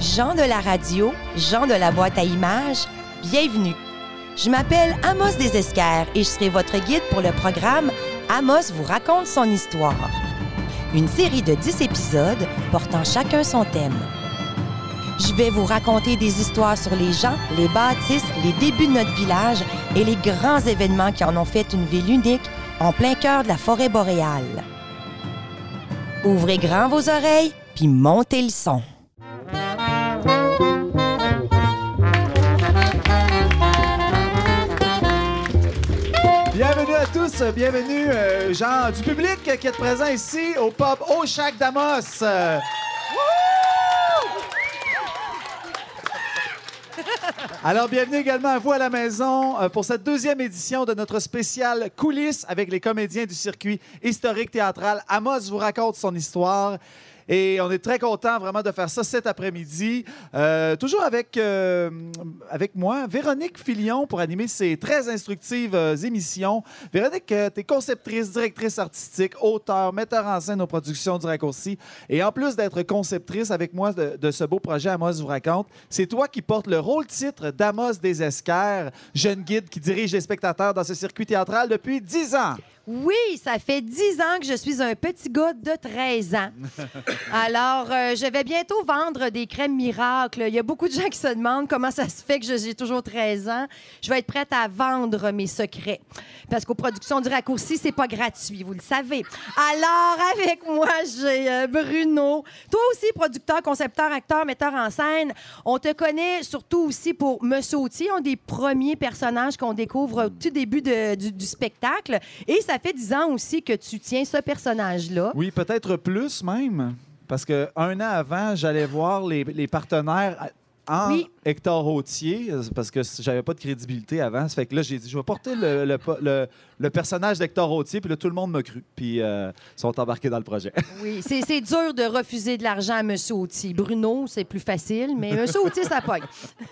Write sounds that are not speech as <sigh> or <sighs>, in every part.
Jean de la radio, Jean de la boîte à images, bienvenue. Je m'appelle Amos Desesquers et je serai votre guide pour le programme Amos vous raconte son histoire. Une série de 10 épisodes portant chacun son thème. Je vais vous raconter des histoires sur les gens, les bâtisses, les débuts de notre village et les grands événements qui en ont fait une ville unique en plein cœur de la forêt boréale. Ouvrez grand vos oreilles, puis montez le son. Bienvenue, euh, gens du public qui est présent ici au pub Au Chac d'Amos. Euh, Alors, bienvenue également à vous à la maison euh, pour cette deuxième édition de notre spécial coulisses avec les comédiens du circuit historique théâtral. Amos vous raconte son histoire. Et on est très content vraiment de faire ça cet après-midi. Euh, toujours avec, euh, avec moi, Véronique Filion pour animer ces très instructives euh, émissions. Véronique, tu es conceptrice, directrice artistique, auteur, metteur en scène aux productions du raccourci. Et en plus d'être conceptrice avec moi de, ce beau projet Amos vous raconte, c'est toi qui portes le rôle-titre d'Amos des Esquerres, jeune guide qui dirige les spectateurs dans ce circuit théâtral depuis 10 ans. Oui, ça fait 10 ans que je suis un petit gars de 13 ans. <laughs> Alors, euh, je vais bientôt vendre des crèmes miracles. Il y a beaucoup de gens qui se demandent comment ça se fait que j'ai toujours 13 ans. Je vais être prête à vendre mes secrets. Parce qu'aux productions du raccourci, c'est pas gratuit, vous le savez. Alors, <laughs> avec moi, j'ai euh, Bruno. Toi aussi, producteur, concepteur, acteur, metteur en scène. On te connaît surtout aussi pour Monsieur Autier, un des premiers personnages qu'on découvre au tout début de- du, du spectacle. Et ça fait 10 ans aussi que tu tiens ce personnage-là. Oui, peut-être plus même. Parce que un an avant, j'allais voir les, les partenaires en Oui. Hector Hautier, euh, parce que j'avais pas de crédibilité avant. Ça fait que là, j'ai dit, je vais porter le, le, le- le personnage d'Hector Hautier, puis là, tout le monde m'a cru. Puis euh, ils sont embarqués dans le projet. <laughs> Oui, c'est c'est dur de refuser de l'argent à M. Autier. Bruno, c'est plus facile, mais M. Autier, ça pogne.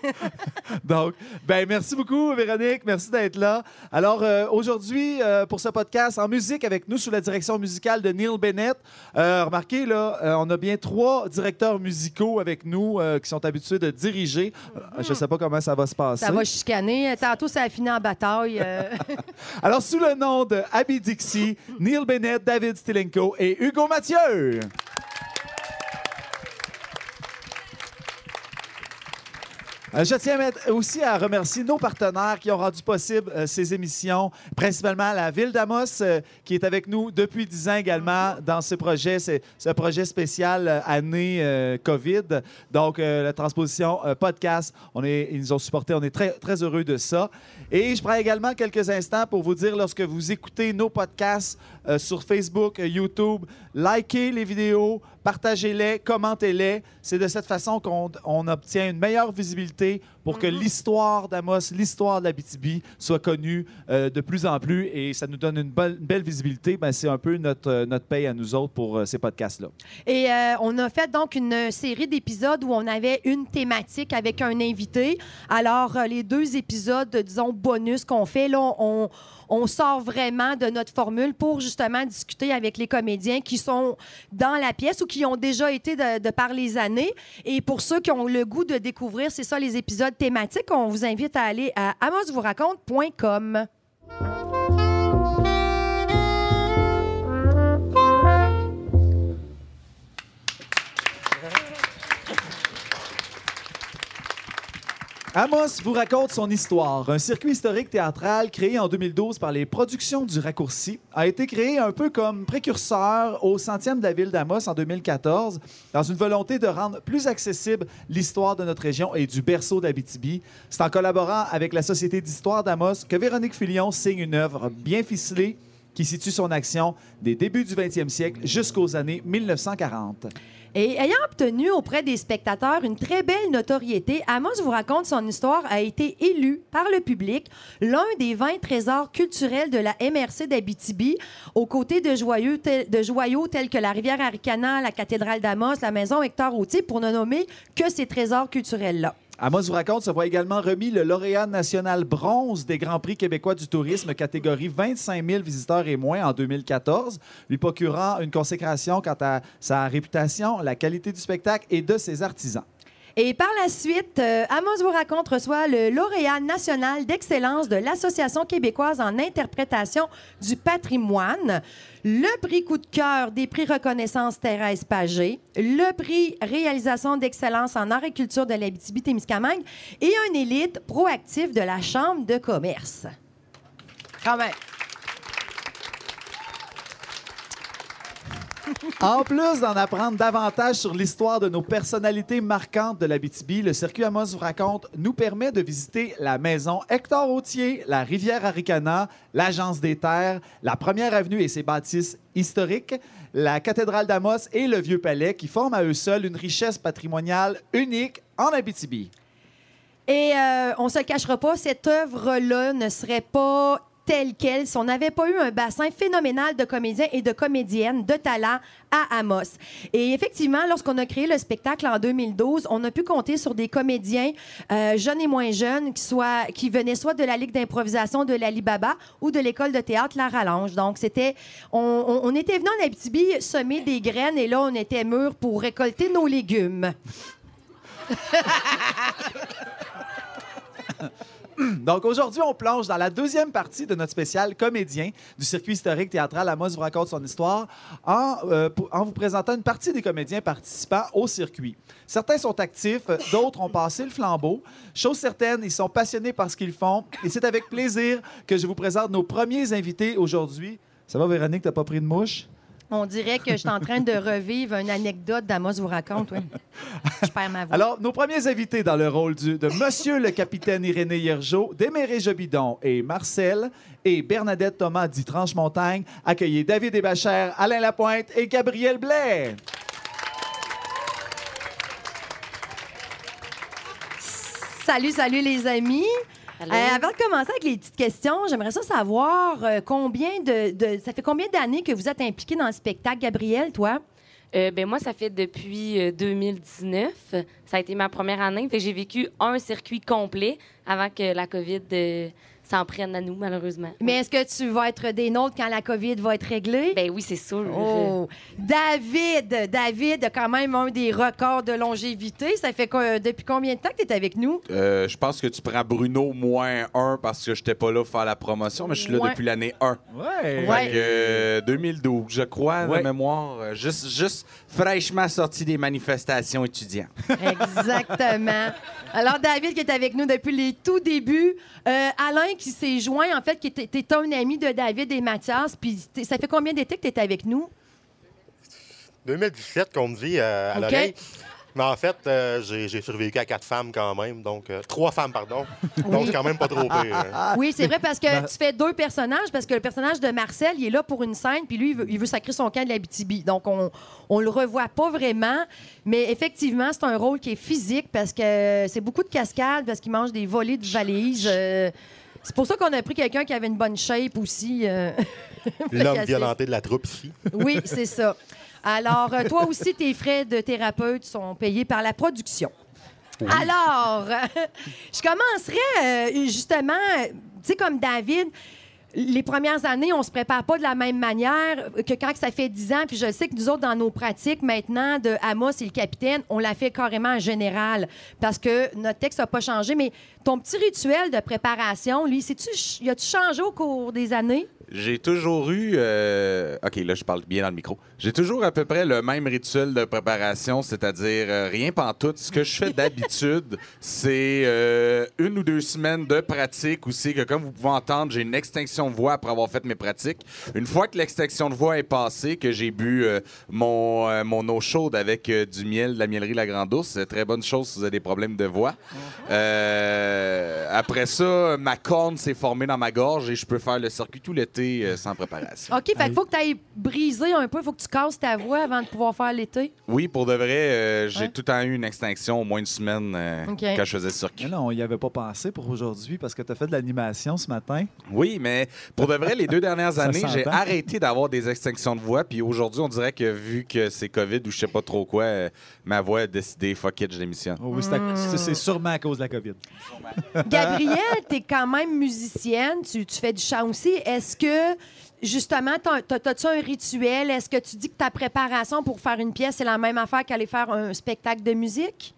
<laughs> Donc, ben merci beaucoup, Véronique. Merci d'être là. Alors, euh, aujourd'hui, euh, pour ce podcast en musique avec nous sous la direction musicale de Neil Bennett, remarquez, là, on a bien trois directeurs musicaux avec nous qui sont habitués de diriger. Euh, je ne sais pas comment ça va se passer. Ça va chicaner. Tantôt, ça a fini en bataille. euh. <laughs> Alors, sous le nom de Abby Dixie, Neil Bennett, David Stilenko et Hugo Mathieu. Je tiens aussi à remercier nos partenaires qui ont rendu possible euh, ces émissions, principalement la Ville d'Amos, euh, qui est avec nous depuis 10 ans également dans ce projet, ce projet spécial euh, année euh, COVID. Donc, euh, la transposition euh, podcast, ils nous ont supportés, on est très, très heureux de ça. Et je prends également quelques instants pour vous dire, lorsque vous écoutez nos podcasts euh, sur Facebook, euh, YouTube, likez les vidéos, partagez-les, commentez-les. C'est de cette façon qu'on on obtient une meilleure visibilité santé pour que l'histoire d'Amos, l'histoire de la BTB soit connue euh, de plus en plus et ça nous donne une, belle- une belle visibilité. Ben, c'est un peu notre, euh, notre paye à nous autres pour euh, ces podcasts-là. Et on a fait donc une série d'épisodes où on avait une thématique avec un invité. Alors, les deux épisodes, disons, bonus qu'on fait, là, on, on sort vraiment de notre formule pour justement discuter avec les comédiens qui sont dans la pièce ou qui ont déjà été de, de par les années. Et pour ceux qui ont le goût de découvrir, c'est ça, les épisodes thématiques, on vous invite à aller à amosvouraconte.com. Amos vous raconte son histoire. Un circuit historique théâtral créé en 2012 par les productions du Raccourci a été créé un peu comme précurseur au centième de la ville d'Amos en 2014 dans une volonté de rendre plus accessible l'histoire de notre région et du berceau d'Abitibi. C'est en collaborant avec la Société d'histoire d'Amos que Véronique Filion signe une œuvre bien ficelée qui situe son action des débuts du 20e siècle jusqu'aux années 1940. Et ayant obtenu auprès des spectateurs une très belle notoriété, Amos vous raconte son histoire a été élu par le public l'un des 20 trésors culturels de la MRC d'Abitibi, aux côtés de joyaux, tels que la rivière Aricana, la cathédrale d'Amos, la maison Hector Autier, pour ne nommer que ces trésors culturels-là. Amos vous raconte se voit également remis le lauréat national bronze des Grands Prix québécois du tourisme catégorie 25 000 visiteurs et moins en 2014, lui procurant une consécration quant à sa réputation, la qualité du spectacle et de ses artisans. Et par la suite, euh, Amos vous raconte reçoit le lauréat national d'excellence de l'Association québécoise en interprétation du patrimoine, le prix coup de cœur des prix reconnaissance Thérèse Pagé, le prix réalisation d'excellence en agriculture de l'Abitibi-Témiscamingue et un élite proactif de la Chambre de commerce. Quand. En plus d'en apprendre davantage sur l'histoire de nos personnalités marquantes de l'Abitibi, le circuit Amos vous raconte nous permet de visiter la maison Hector Autier, la rivière Aricana, l'Agence des terres, la première avenue et ses bâtisses historiques, la cathédrale d'Amos et le Vieux Palais qui forment à eux seuls une richesse patrimoniale unique en Abitibi. Et euh, on se le cachera pas, cette œuvre-là ne serait pas telle quelle si on n'avait pas eu un bassin phénoménal de comédiens et de comédiennes de talent à Amos. Et effectivement, lorsqu'on a créé le spectacle en 2012, on a pu compter sur des comédiens euh, jeunes et moins jeunes qui, soient, qui venaient soit de la Ligue d'improvisation de l'Alibaba ou de l'école de théâtre La Rallonge. Donc, c'était... On, était venu en Abitibi semer des graines et là, on était mûrs pour récolter nos légumes. <laughs> <clears throat> Donc aujourd'hui, on plonge dans la deuxième partie de notre spécial comédien du circuit historique théâtral Amos vous raconte son histoire en, euh, en vous présentant une partie des comédiens participants au circuit. Certains sont actifs, d'autres ont passé le flambeau. Chose certaine, ils sont passionnés par ce qu'ils font et c'est avec plaisir que je vous présente nos premiers invités aujourd'hui. Ça va, Véronique, t'as pas pris de mouche? On dirait que je suis en train de revivre une anecdote d'Amos vous raconte. ouais. Je perds ma voix. Alors, nos premiers invités dans le rôle du- de Monsieur le capitaine Irénée Hiergeau, Déméré Jobidon et Marcel et Bernadette Thomas dit Tranche-Montagne, accueillez David Hébachère, Alain Lapointe et Gabriel Blais. Salut, salut les amis. Euh, avant de commencer avec les petites questions, j'aimerais ça savoir euh, combien de, de- ça fait combien d'années que vous êtes impliqué dans le spectacle, Gabriel, toi? Euh, ben moi, ça fait depuis euh, 2019. Ça a été ma première année. J'ai vécu un circuit complet avant que la COVID euh, s'en prenne à nous, malheureusement. Mais est-ce que tu vas être des nôtres quand la COVID va être réglée? Ben oui, c'est sûr. Oh, David, David a quand même un des records de longévité. Ça fait quoi- depuis combien de temps que tu es avec nous? Euh, je pense que tu prends Bruno moins 1 parce que j'étais pas là pour faire la promotion, mais je suis là Ouais. depuis l'année 1. Ouais. Ouais. Euh, 2012, je crois, Ouais. de mémoire. euh, Juste, juste fraîchement sorti des manifestations étudiants. Exactement. <laughs> Alors, David qui est avec nous depuis les tout débuts. Euh, Alain qui s'est joint, en fait, qui était un ami de David et Mathias. Puis ça fait combien d'été que tu es avec nous? 2017 qu'on me dit euh, à l'oreille. Mais en fait, euh, j'ai survécu à quatre femmes quand même, donc euh, trois femmes, pardon. Donc c'est quand même pas trop pire. hein. <laughs> Oui, c'est vrai, parce que tu fais deux personnages, parce que le personnage de Marcel, il est là pour une scène, puis lui, il veut, il veut sacrer son camp de l'Abitibi. Donc, on, on le revoit pas vraiment. Mais effectivement, c'est un rôle qui est physique, parce que c'est beaucoup de cascades, parce qu'il mange des volées de valises. euh, c'est pour ça qu'on a pris quelqu'un qui avait une bonne shape aussi. euh. <laughs> L'homme violenté de la troupe ici. Oui, c'est ça. Alors, euh, toi aussi, tes frais de thérapeute sont payés par la production. Alors, <laughs> je commencerai euh, justement, euh, tu sais, comme David. Les premières années, on se prépare pas de la même manière que quand ça fait 10 ans. Puis je sais que nous autres, dans nos pratiques maintenant de Amos et le capitaine, on l'a fait carrément en général parce que notre texte n'a pas changé. Mais ton petit rituel de préparation, lui, sais-tu, y a-tu changé au cours des années? J'ai toujours eu. euh, OK, là, je parle bien dans le micro. J'ai toujours à peu près le même rituel de préparation, c'est-à-dire euh, rien pantoute. Ce que je fais d'habitude, <laughs> c'est euh, une ou deux semaines de pratique aussi, que comme vous pouvez entendre, j'ai une extinction de voix après avoir fait mes pratiques. Une fois que l'extinction de voix est passée, que j'ai bu euh, mon, mon eau chaude avec du miel de la mielerie La Grande Ourse, c'est très bonne chose si vous avez des problèmes de voix. Euh, après ça, ma corne s'est formée dans ma gorge et je peux faire le circuit tout l'été euh, sans préparation. OK, fait qu'il faut que tu ailles briser un peu, il faut que tu casses ta voix avant de pouvoir faire l'été. Oui, pour de vrai, euh, j'ai Ouais. tout le temps eu une extinction, au moins une semaine, euh, OK. quand je faisais le circuit. Mais non, on y avait pas pensé pour aujourd'hui parce que tu as fait de l'animation ce matin. Oui, mais pour de vrai, les deux dernières <laughs> Ça années, j'ai s'entend. arrêté d'avoir des extinctions de voix. Puis aujourd'hui, on dirait que vu que c'est COVID ou je sais pas trop quoi, euh, ma voix a décidé, fuck it, je démissionne. Oh oui, c'est à- c'est c'est sûrement à cause de la COVID. <laughs> Gabrielle, tu es quand même musicienne, tu, tu fais du chant aussi. Est-ce que, justement, t'as- t'as- t'as-tu un rituel? Est-ce que tu dis que ta préparation pour faire une pièce, c'est la même affaire qu'aller faire un spectacle de musique?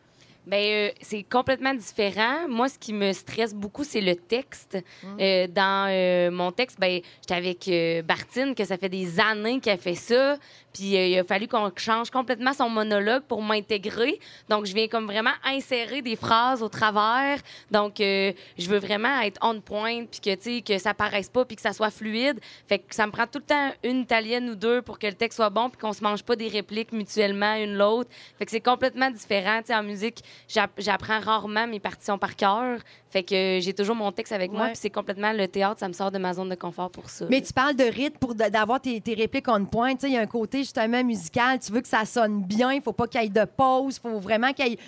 Ben, euh, c'est complètement différent. Moi, ce qui me stresse beaucoup, c'est le texte. Euh, dans euh, mon texte, ben, j'étais avec Bartine, que ça fait des années qu'elle fait ça. Puis euh, il a fallu qu'on change complètement son monologue pour m'intégrer. Donc, je viens comme vraiment insérer des phrases au travers. Donc, euh, je veux vraiment être on point, puis que, tu sais, que ça paraisse pas, puis que ça soit fluide. Fait que ça me prend tout le temps une italienne ou deux pour que le texte soit bon, puis qu'on se mange pas des répliques mutuellement une l'autre. Fait que c'est complètement différent. Tu sais, en musique, j'app- j'apprends rarement mes partitions par cœur. Fait que j'ai toujours mon texte avec moi, puis c'est complètement le théâtre, ça me sort de ma zone de confort pour ça. Mais tu parles de rythme pour d'avoir tes, tes répliques on point. Tu sais, Il y a un côté justement musical. Tu veux que ça sonne bien. Il faut pas qu'il y ait de pause. Il faut vraiment qu'il y ait.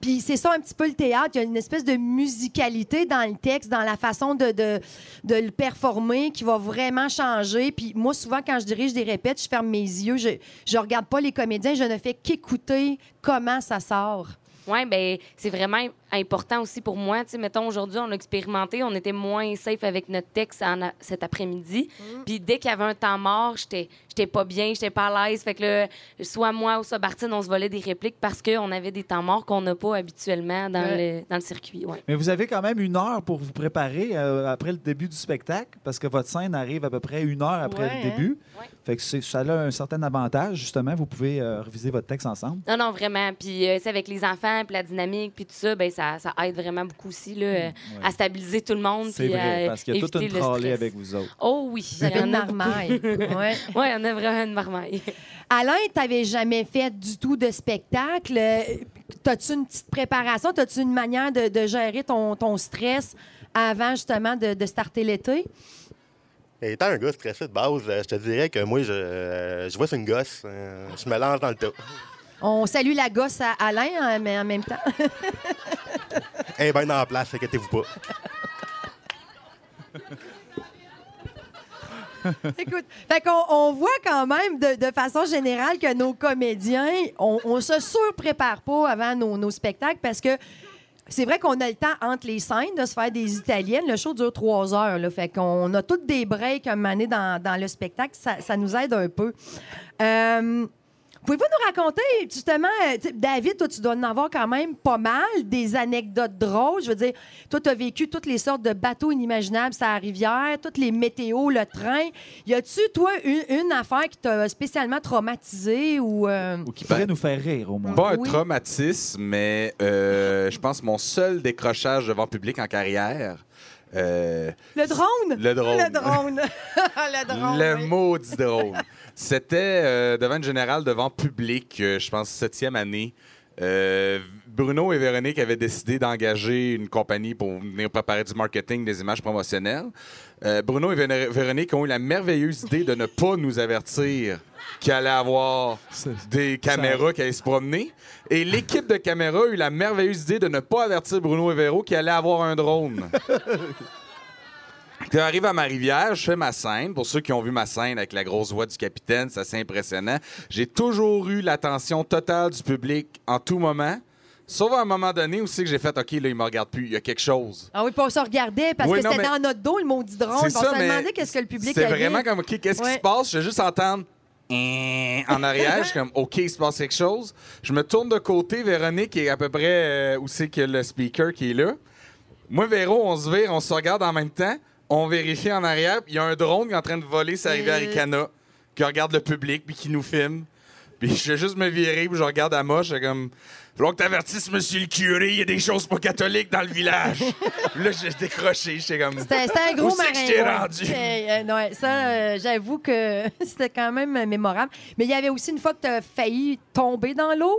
Puis c'est ça un petit peu le théâtre. Il y a une espèce de musicalité dans le texte, dans la façon de, de, de le performer qui va vraiment changer. Puis moi, souvent, quand je dirige des répètes, je ferme mes yeux. Je je regarde pas les comédiens. Je ne fais qu'écouter comment ça sort. Oui, ben c'est vraiment important aussi pour moi. Tu sais, mettons, aujourd'hui, on a expérimenté, on était moins safe avec notre texte en cet après-midi. Puis dès qu'il y avait un temps mort, j'étais j'étais pas bien, j'étais pas à l'aise. Fait que là, soit moi ou soit Bartine, on se volait des répliques parce qu'on avait des temps morts qu'on n'a pas habituellement dans, Ouais. le, dans le circuit. Ouais. Mais vous avez quand même une heure pour vous préparer euh, après le début du spectacle, parce que votre scène arrive à peu près une heure après Ouais, le hein? début. Ouais. Fait que c'est- ça a un certain avantage, justement. Vous pouvez euh, reviser votre texte ensemble. Non, non, vraiment. Puis, euh, c'est avec les enfants, puis la dynamique, puis tout ça, ben ça, ça aide vraiment beaucoup aussi là, euh, à stabiliser tout le monde. C'est puis vrai, à parce qu'il y a toute une éviter le trolley avec vous autres. Oh oui, il y une en a marmaille. <laughs> Ouais. Oui, on a vraiment une marmaille. Alain, tu n'avais jamais fait du tout de spectacle. Euh, T'as-tu une petite préparation? T'as-tu une manière de, de gérer ton, ton stress avant justement de, de starter l'été? Étant un gars stressé de base, euh, je te dirais que moi, je, euh, je vois sur une gosse. euh, je me lance dans le tas. On salue la gosse à Alain, hein, mais en même temps. <laughs> Elle est bien en place, inquiétez-vous pas. Écoute, fait qu'on on voit quand même de, de façon générale que nos comédiens, on, on se surprépare pas avant nos, nos spectacles parce que c'est vrai qu'on a le temps entre les scènes de se faire des italiennes. Le show dure trois heures. Là, fait qu'on a toutes des breaks à un moment donné dans, dans le spectacle. Ça, ça nous aide un peu. Euh, Pouvez-vous nous raconter, justement, euh, David, toi, tu dois en avoir quand même pas mal, des anecdotes drôles. Je veux dire, toi, tu as vécu toutes les sortes de bateaux inimaginables sur la rivière, toutes les météos, le train. Y a-tu, toi, une, une affaire qui t'a spécialement traumatisé ou. euh, Ou qui pourrait nous faire rire, au moins? Pas un Oui. traumatisme, mais euh, je pense mon seul décrochage devant public en carrière. euh, Le drone? Le drone. Le drone. <laughs> le drone. le oui. maudit drone. C'était euh, devant une générale, devant public, euh, je pense, septième année. Euh, Bruno et Véronique avaient décidé d'engager une compagnie pour venir préparer du marketing, des images promotionnelles. Bruno et Véronique ont eu la merveilleuse idée de ne pas nous avertir qu'il allait avoir des caméras qui allaient se promener. Et l'équipe de caméras a eu la merveilleuse idée de ne pas avertir Bruno et Véro qu'il allait avoir un drone. <laughs> Quand j'arrive à ma rivière, je fais ma scène. Pour ceux qui ont vu ma scène avec la grosse voix du capitaine, c'est assez impressionnant. J'ai toujours eu l'attention totale du public en tout moment. Sauf à un moment donné où c'est que j'ai fait OK, là, il me regarde plus, il y a quelque chose. Ah oui, puis on se regardait parce Oui, que c'était mais- dans notre dos, le maudit drone. Puis On se demandait qu'est-ce que le public C'est vraiment comme OK, qu'est-ce qui se passe? Je vais juste entendre Hein en arrière. je suis comme OK, il se passe quelque chose. Je me tourne de côté, Véronique est à peu près euh, où c'est que le speaker qui est là. Moi, Véro, on se vire, on se regarde en même temps. On vérifie en arrière. Il y a un drone qui est en train de voler sa rivière Euh. Ricana, qui regarde le public, puis qui nous filme. Puis je vais juste me virer, puis je regarde à moi, je suis comme... Faut que t'avertisses, monsieur le curé, il y a des choses pas catholiques dans le village. <laughs> Là, j'ai décroché, j'étais comme... C'était c'était un gros Où c'est que marin. je rendu? Euh, ouais, ça, euh, j'avoue que <laughs> c'était quand même mémorable. Mais il y avait aussi une fois que tu as failli tomber dans l'eau?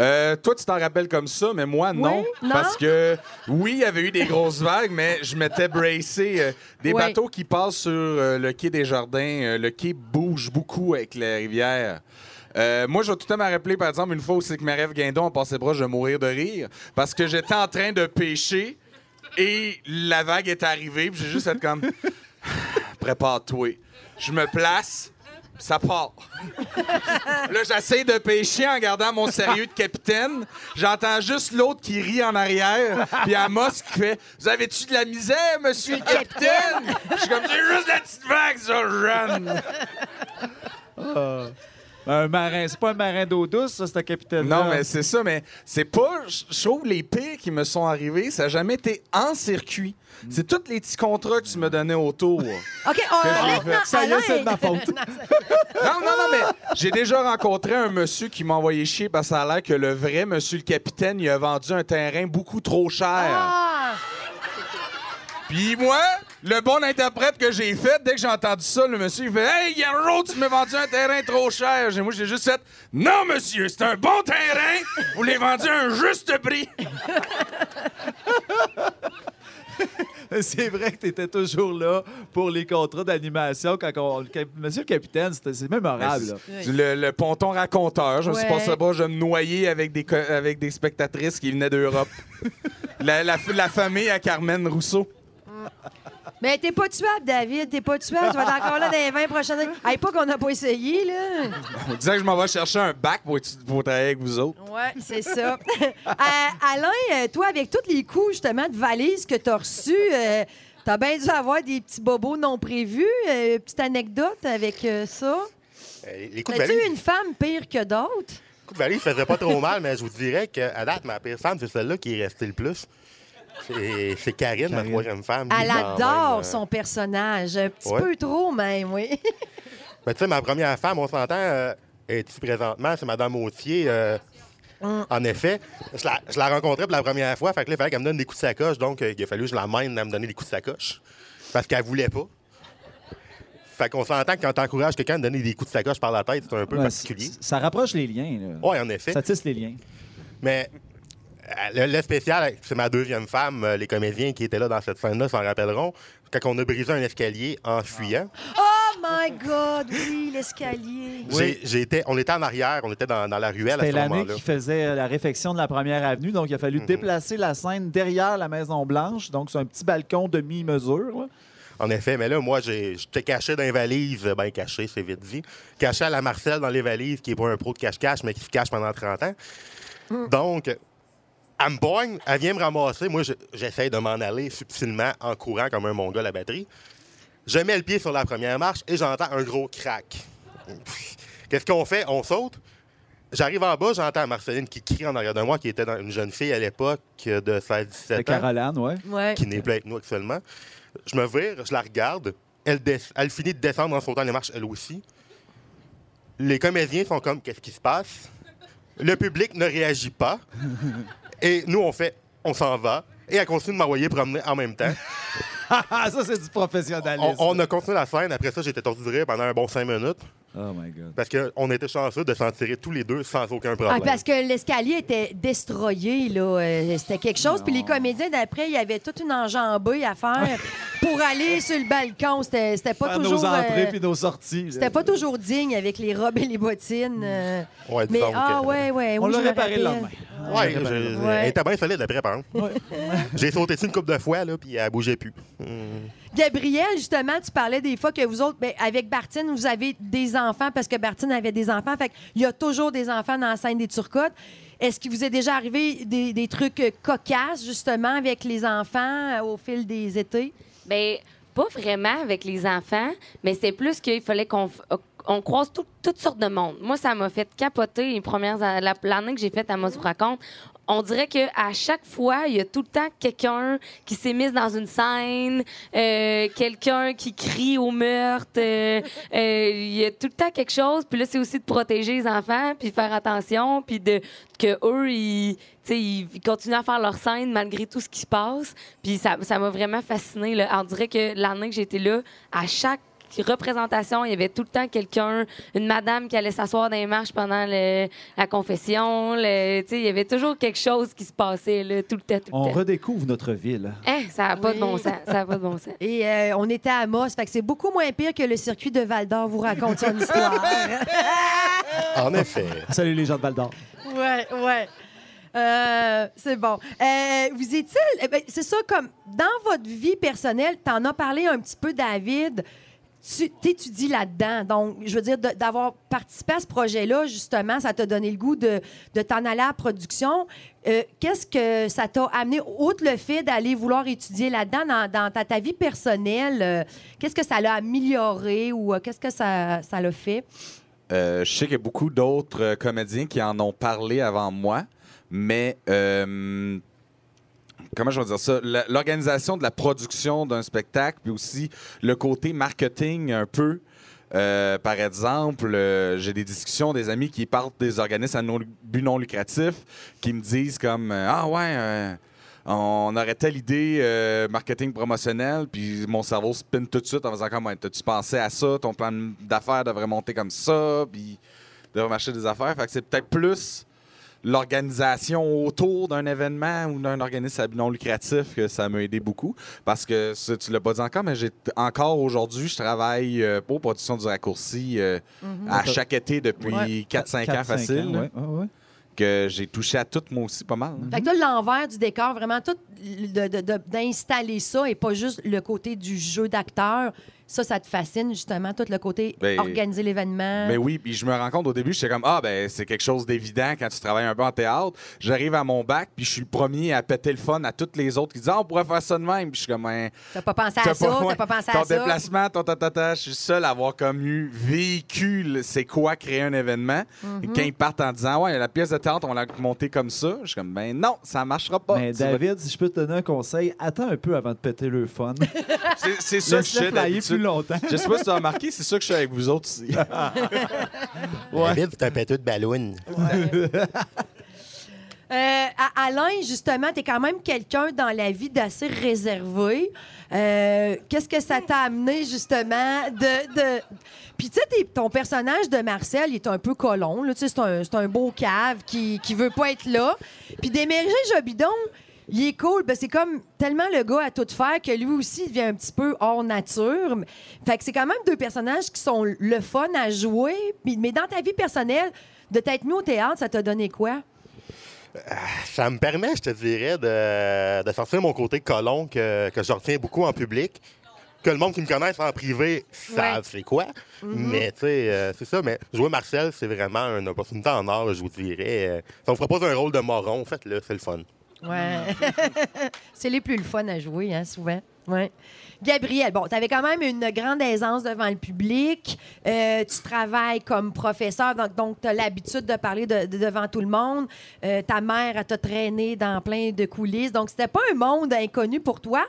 Euh, toi, tu t'en rappelles comme ça, mais moi, non. non? Parce que, oui, il y avait eu des grosses vagues, mais je m'étais bracé. euh, des Oui. bateaux qui passent sur euh, le quai des Jardins, euh, le quai bouge beaucoup avec la rivière. Euh, moi, je vais tout le temps me rappeler, par exemple, une fois où c'est que Marie-Ève Guindon a passé proche de mourir de rire parce que j'étais en train de pêcher et la vague est arrivée, puis j'ai juste été comme <sighs> prépare-toi. Je me place, ça part. <laughs> Là, j'essaie de pêcher en gardant mon sérieux de capitaine. J'entends juste l'autre qui rit en arrière, puis Amos qui fait Vous avez-tu de la misère, monsieur le capitaine Je suis comme C'est juste la petite vague, ça, jeune. Un marin, c'est pas un marin d'eau douce, ça, c'est un capitaine. Non, mais c'est ça, mais c'est pas. Je trouve les pires qui me sont arrivés, ça n'a jamais été en circuit. C'est tous les petits contrats que tu me donnais autour. non, OK, <laughs> on, maintenant, fait. Ça y est, c'est de ma faute. <laughs> <laughs> non, non, mais j'ai déjà rencontré un monsieur qui m'a envoyé chier parce que ça a l'air que le vrai monsieur le capitaine, il a vendu un terrain beaucoup trop cher. Ah! Puis moi, le bon interprète que j'ai fait, dès que j'ai entendu ça, le monsieur, il fait Hey, Yarrow, tu m'as vendu un terrain trop cher. J'ai- Moi, j'ai juste fait Non, monsieur, c'est un bon terrain. Vous l'avez vendu à un juste prix. <laughs> C'est vrai que tu étais toujours là pour les contrats d'animation. Quand on- Monsieur le capitaine, c'était- c'est mémorable. là. Le, le ponton raconteur, je me suis Ouais. passé pas, je me noyais avec des, co- avec des spectatrices qui venaient d'Europe. <laughs> la, la, la famille à Carmen Rousseau. Mais t'es pas tuable, David. T'es pas tuable. Tu vas être encore là dans les 20 prochaines années. Hey, pas qu'on n'a pas essayé, là. On disait que je m'en vais chercher un bac pour, étu- pour travailler avec vous autres. Ouais, <laughs> c'est ça. Euh, Alain, euh, toi, avec tous les coups, justement, de valises que t'as reçus, euh, t'as bien dû avoir des petits bobos non prévus. Euh, petite anecdote avec euh, ça. Euh, Les coups de As-tu valise, une femme pire que d'autres? les coups de valise faisaient pas trop mal, mais je vous dirais qu'à date, ma pire femme, c'est celle-là qui est restée le plus. C'est Karine, ma troisième femme. Elle adore même, euh, son personnage. Un petit Ouais. peu trop, même, oui. <laughs> Ben, tu sais, ma première femme, on s'entend, euh, est ici présentement, c'est Madame Autier. euh. En effet, je la, je la rencontrais pour la première fois, fait que là, il fallait qu'elle me donne des coups de sacoche, donc euh, il a fallu que je la mène à me donner des coups de sacoche, parce qu'elle voulait pas. Fait qu'on s'entend que quand t'encourages quelqu'un à me donner des coups de sacoche par la tête, c'est un peu Ouais, particulier. Ça rapproche les liens. là. Oui, en effet. Ça tisse les liens. Mais le, le spécial, c'est ma deuxième femme. euh, Les comédiens qui étaient là dans cette scène-là s'en rappelleront. Quand on a brisé un escalier en fuyant, Oh my God, oui, l'escalier. j'ai- j'ai été- on était en arrière, on était dans, dans la ruelle à C'était ce l'année moment-là. qui faisait la réfection de la première avenue, donc il a fallu Mhm. déplacer la scène derrière la Maison Blanche, donc c'est un petit balcon demi-mesure. là. En effet, mais là, moi, j'ai- j'étais caché dans les valises, euh, ben caché, c'est vite dit. Caché à la Marcel dans les valises, qui est pas un pro de cache-cache, mais qui se cache pendant 30 ans. Donc, elle me poigne, elle vient me ramasser. Moi, je- j'essaie de m'en aller subtilement en courant comme un mongol à batterie. Je mets le pied sur la première marche et j'entends un gros crack. Qu'est-ce qu'on fait? On saute. J'arrive en bas, j'entends Marceline qui crie en arrière de moi, qui était dans- une jeune fille à l'époque de 16-17 C'était ans Caroline, ouais. Ouais. qui n'est plus avec nous actuellement. Je me vire, je la regarde. Elle, elle finit de descendre en sautant les marches, elle aussi. Les comédiens sont comme Qu'est-ce qui se passe? Le public ne réagit pas. Et nous, on fait On s'en va. Et elle continue de m'envoyer promener en même temps. <laughs> Ça, c'est du professionnalisme. On, on a continué la scène. Après ça, j'étais rire pendant un bon cinq minutes. Oh my God. Parce qu'on était chanceux de s'en tirer tous les deux sans aucun Ah, problème. parce que l'escalier était destroyé, là. Euh, C'était quelque chose. Puis les comédiens d'après, il y avait toute une enjambée à faire <laughs> pour aller sur le balcon. C'était pas Faire toujours. nos entrées euh, puis nos sorties. C'était pas toujours digne avec les robes et les bottines. euh. Ouais, Mais ah que- ouais, ouais. On oui, l'a réparé le lendemain. Ouais, réparé. je- Ouais. elle était bien solide après, par exemple. Ouais. J'ai sauté dessus une couple de fois, là, puis elle bougeait plus. Hmm. Gabriel, justement, tu parlais des fois que vous autres, ben, avec Bartine, vous avez des enfants parce que Bartine avait des enfants. Fait qu'il y a toujours des enfants dans la scène des Turcottes. Est-ce qu'il vous est déjà arrivé des, trucs cocasses, justement, avec les enfants euh, au fil des étés? Ben, pas vraiment avec les enfants, mais c'est plus qu'il fallait qu'on on croise tout- toutes sortes de monde. Moi, ça m'a fait capoter les premières la- l'année que j'ai faite à Moi, vous raconte. On dirait que à chaque fois, il y a tout le temps quelqu'un qui s'est mis dans une scène, euh, quelqu'un qui crie au meurtre. euh, <laughs> euh, Il y a tout le temps quelque chose. Puis là, c'est aussi de protéger les enfants, puis faire attention, puis de que eux, ils, continuent à faire leur scène malgré tout ce qui se passe. Puis ça m'a vraiment fasciné. On dirait que l'année que j'étais là, à chaque représentation, il y avait tout le temps quelqu'un, une madame qui allait s'asseoir dans les marches pendant le- la confession. le- tu sais, il y avait toujours quelque chose qui se passait là, tout le temps. Tout le On temps. redécouvre notre ville. Hein, ça n'a pas de Oui. bon sens. Ça pas de bon sens. Et euh, on était à Amos, fait que c'est beaucoup moins pire que le circuit de Val d'Or vous raconte son histoire. <laughs> En effet. Salut les gens de Val d'Or. Ouais, ouais. Euh, c'est bon. Euh, vous est-il. eh ben, c'est ça, comme dans votre vie personnelle, tu en as parlé un petit peu, David. Tu t'étudies là-dedans. Donc, je veux dire, d'avoir participé à ce projet-là, justement, ça t'a donné le goût de, t'en aller à la production. Euh, Qu'est-ce que ça t'a amené, outre le fait d'aller vouloir étudier là-dedans, dans, ta, vie personnelle, euh, qu'est-ce que ça l'a amélioré ou euh, qu'est-ce que ça l'a fait? Je sais qu'il y a beaucoup d'autres comédiens qui en ont parlé avant moi, mais comment je vais dire ça? L'organisation de la production d'un spectacle, puis aussi le côté marketing un peu. Euh, par exemple, euh, j'ai des discussions des amis qui partent des organismes à non- but non lucratif qui me disent comme euh, Ah ouais, on aurait telle idée marketing promotionnel, puis mon cerveau spin tout de suite en faisant comme T'as-tu pensé à ça? Ton plan d'affaires devrait monter comme ça, puis devrait marcher des affaires. Fait que c'est peut-être plus l'organisation autour d'un événement ou d'un organisme non lucratif que ça m'a aidé beaucoup. Parce que ça, tu l'as pas dit encore, mais j'ai encore aujourd'hui, je travaille euh, pour Production du Raccourci euh, à chaque été depuis Ouais. 4-5 ans 4-5 facile. là, ouais, ouais, ouais. Que j'ai touché à tout, moi aussi, pas mal. Fait que là, l'envers du décor, vraiment, tout de- de- de- d'installer ça et pas juste le côté du jeu d'acteur. Ça, ça te fascine, justement, tout le côté Ben, organiser l'événement? Mais oui, puis je me rends compte au début, j'étais comme ah ben c'est quelque chose d'évident quand tu travailles un peu en théâtre. J'arrive à mon bac, puis je suis le premier à péter le fun à toutes les autres qui disent ah, on pourrait faire ça de même. Puis je suis comme Hein, T'as pas pensé à ça, t'as pas pensé ton à ça? déplacement, ton tatata, je suis seul à avoir comme eu véhicule c'est quoi créer un événement. Mm-hmm. Et quand ils partent en disant ouais la pièce de théâtre on l'a montée comme ça, je suis comme ben non ça marchera pas. Mais David, si je peux te donner un conseil, attends un peu avant de péter le fun. <laughs> c'est c'est ça que je Plus longtemps. Je sais pas si tu as remarqué, c'est ça que je suis avec vous autres ici. <laughs> David, c'est un péteux de ballon. Euh, à- Alain, justement, tu es quand même quelqu'un dans la vie d'assez réservé. Euh, Qu'est-ce que ça t'a amené, justement, de. de... Puis, tu sais, ton personnage de Marcel, il est un peu colon. là. Tu sais, C'est un, c'est un beau cave qui, qui veut pas être là. Puis, d'émerger Jobidon, il est cool. Ben, c'est comme tellement le gars à tout faire que lui aussi, il devient un petit peu hors nature. Fait que c'est quand même deux personnages qui sont le fun à jouer. Mais dans ta vie personnelle, de t'être mis au théâtre, ça t'a donné quoi? Ça me permet, je te dirais, de, de sortir mon côté colon que, que je retiens beaucoup en public. Que le monde qui me connaisse en privé savent Ouais. c'est quoi. Mais, tu sais, euh, c'est ça. Mais jouer Marcel, c'est vraiment une opportunité en or, je vous dirais. Euh, Si on vous propose un rôle de moron, faites-le, c'est le fun. Ouais. <laughs> c'est les plus le fun à jouer, hein, souvent. Ouais. Gabriel, bon, tu avais quand même une grande aisance devant le public. Euh, tu travailles comme professeur, donc, donc tu as l'habitude de parler de- de- devant tout le monde. Euh, ta mère, elle t'a traîné dans plein de coulisses. Donc, c'était pas un monde inconnu pour toi.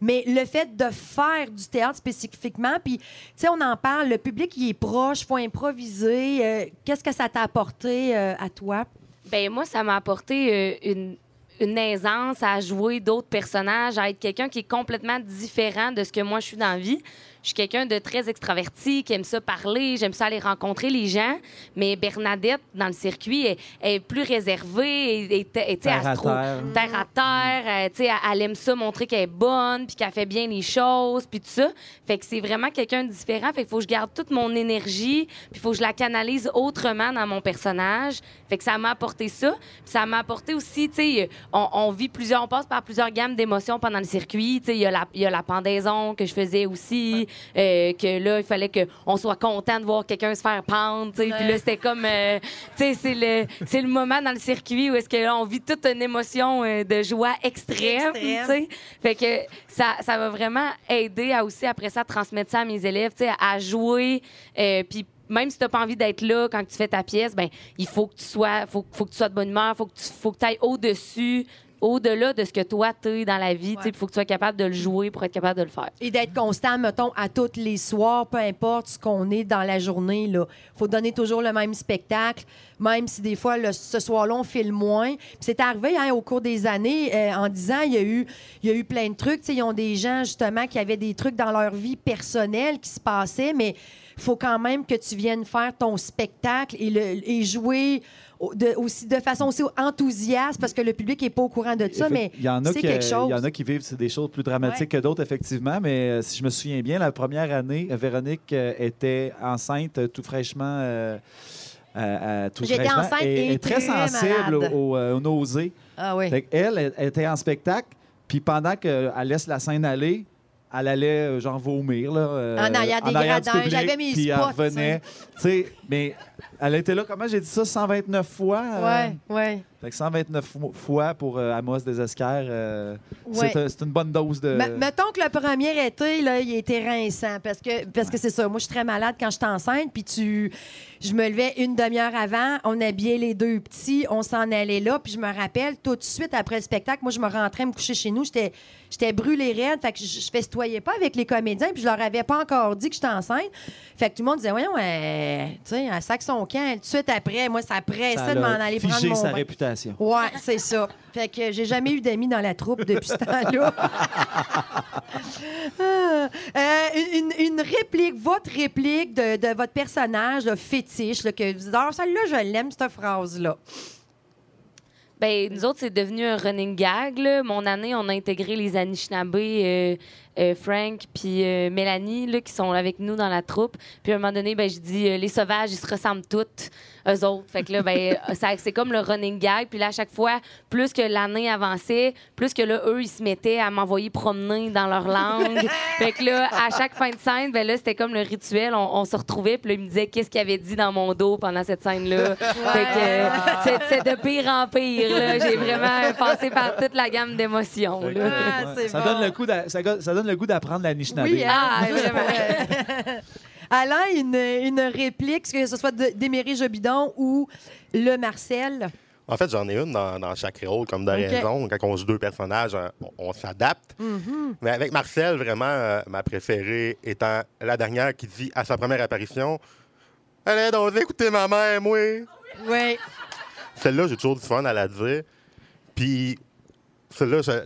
Mais le fait de faire du théâtre spécifiquement, puis, tu sais, on en parle, le public, il est proche, il faut improviser. Euh, Qu'est-ce que ça t'a apporté euh, à toi? Ben moi, ça m'a apporté euh, une, une aisance à jouer d'autres personnages, à être quelqu'un qui est complètement différent de ce que moi je suis dans la vie. Je suis quelqu'un de très extraverti, qui aime ça parler, j'aime ça aller rencontrer les gens. Mais Bernadette, dans le circuit, est, est plus réservée, et, et- Terre à terre. terre à terre. euh, elle, elle aime ça montrer qu'elle est bonne, puis qu'elle fait bien les choses, puis tout ça. Fait que c'est vraiment quelqu'un de différent. Fait qu'il faut que je garde toute mon énergie, puis il faut que je la canalise autrement dans mon personnage. Fait que ça m'a apporté ça. Puis ça m'a apporté aussi, tu sais, on, on vit plusieurs, on passe par plusieurs gammes d'émotions pendant le circuit. Tu sais, il y, y a la pendaison que je faisais aussi, euh, que là, il fallait qu'on soit content de voir quelqu'un se faire pendre. Puis là, c'était comme, euh, tu sais, c'est le, c'est le moment dans le circuit où est-ce que là, on vit toute une émotion euh, de joie extrême. Fait que ça, ça va vraiment aider à aussi, après ça, transmettre ça à mes élèves, à jouer, puis même si tu n'as pas envie d'être là quand tu fais ta pièce, ben il faut que tu sois, faut, faut que tu sois de bonne humeur, faut que tu faut que ailles au-dessus, au-delà de ce que toi tu es dans la vie, Ouais. il faut que tu sois capable de le jouer pour être capable de le faire. Et d'être constant, mettons, à tous les soirs, peu importe ce qu'on est dans la journée. Il faut donner toujours le même spectacle, même si des fois, le- ce soir-là, on file moins. Puis c'est arrivé hein, au cours des années, euh, en disant, il y a eu, il y a eu plein de trucs. Ils ont des gens, justement, qui avaient des trucs dans leur vie personnelle qui se passaient, mais il faut quand même que tu viennes faire ton spectacle et, le, et jouer de, aussi, de façon aussi enthousiaste parce que le public n'est pas au courant de ça, mais il y en a c'est qui, quelque chose. Il y en a qui vivent des choses plus dramatiques que d'autres, effectivement. Mais euh, si je me souviens bien, la première année, euh, Véronique euh, était enceinte tout fraîchement. euh, tout J'étais enceinte et, et très très sensible aux, nausées. Ah oui. Elle, elle, était en spectacle, puis pendant qu'elle laisse la scène aller, elle allait genre vomir. Là, euh, En arrière des gradins. J'avais mes Puis elle revenait. Tu sais, mais elle était là, comment j'ai dit ça, 129 fois? euh, Ouais, ouais. Fait que 129 fo- fois pour euh, Amos Desesquers, euh, Ouais. c'est un- c'est une bonne dose de... Me- mettons que le premier été, là, il était rinçant parce que parce que c'est ça. Moi, je suis très malade quand je suis enceinte, puis tu, je me levais une demi-heure avant, on habillait les deux petits, on s'en allait là, puis je me rappelle tout de suite après le spectacle, moi, je me rentrais me coucher chez nous, j'étais j'étais brûlée raide, fait que je, je festoyais pas avec les comédiens, puis je leur avais pas encore dit que j'étais enceinte. Fait que tout le monde disait, voyons, euh, tu sais, elle sac son camp. Tout de suite après, moi, ça pressait ça de m'en a aller figé prendre mon sa bain. réputation. Ouais, c'est ça. Fait que j'ai jamais eu d'amis dans la troupe depuis ce temps-là. <laughs> Euh, une, une réplique, votre réplique de, de votre personnage là, fétiche, là, que vous dites, Ah, celle-là, je l'aime, cette phrase-là. Ben, nous autres, c'est devenu un running gag. là. Mon année, on a intégré les Anishinaabe, euh, euh, Frank puis euh, Mélanie, là, qui sont avec nous dans la troupe. Puis à un moment donné, ben, je dis, euh, les sauvages, ils se ressemblent toutes, eux autres. Fait que là, ben, <laughs> c'est comme le running gag. Puis là, à chaque fois, plus que l'année avançait, plus que là, eux, ils se mettaient à m'envoyer promener dans leur langue. <laughs> fait que là, à chaque fin de scène, ben là, c'était comme le rituel. On, on se retrouvait, puis là, ils me disaient qu'est-ce qu'il avait dit dans mon dos pendant cette scène-là? Fait que euh, c'est- de pire en pire. là. J'ai vraiment passé par toute la gamme d'émotions. Ah, ça, bon. donne le coup d'a- ça, go- ça donne le goût d'apprendre la Nishinaabe. Oui, hein? Ah, vraiment. <laughs> Alain, une, une réplique, que ce soit d'Émery Jobidon ou le Marcel? En fait, j'en ai une dans, dans chaque rôle, comme de raison. Quand on joue deux personnages, hein, on, on s'adapte. Mais avec Marcel, vraiment, euh, ma préférée étant la dernière qui dit à sa première apparition Allez, donc, écoutez ma mère, moi. Oui. Celle-là, j'ai toujours du fun à la dire. Puis,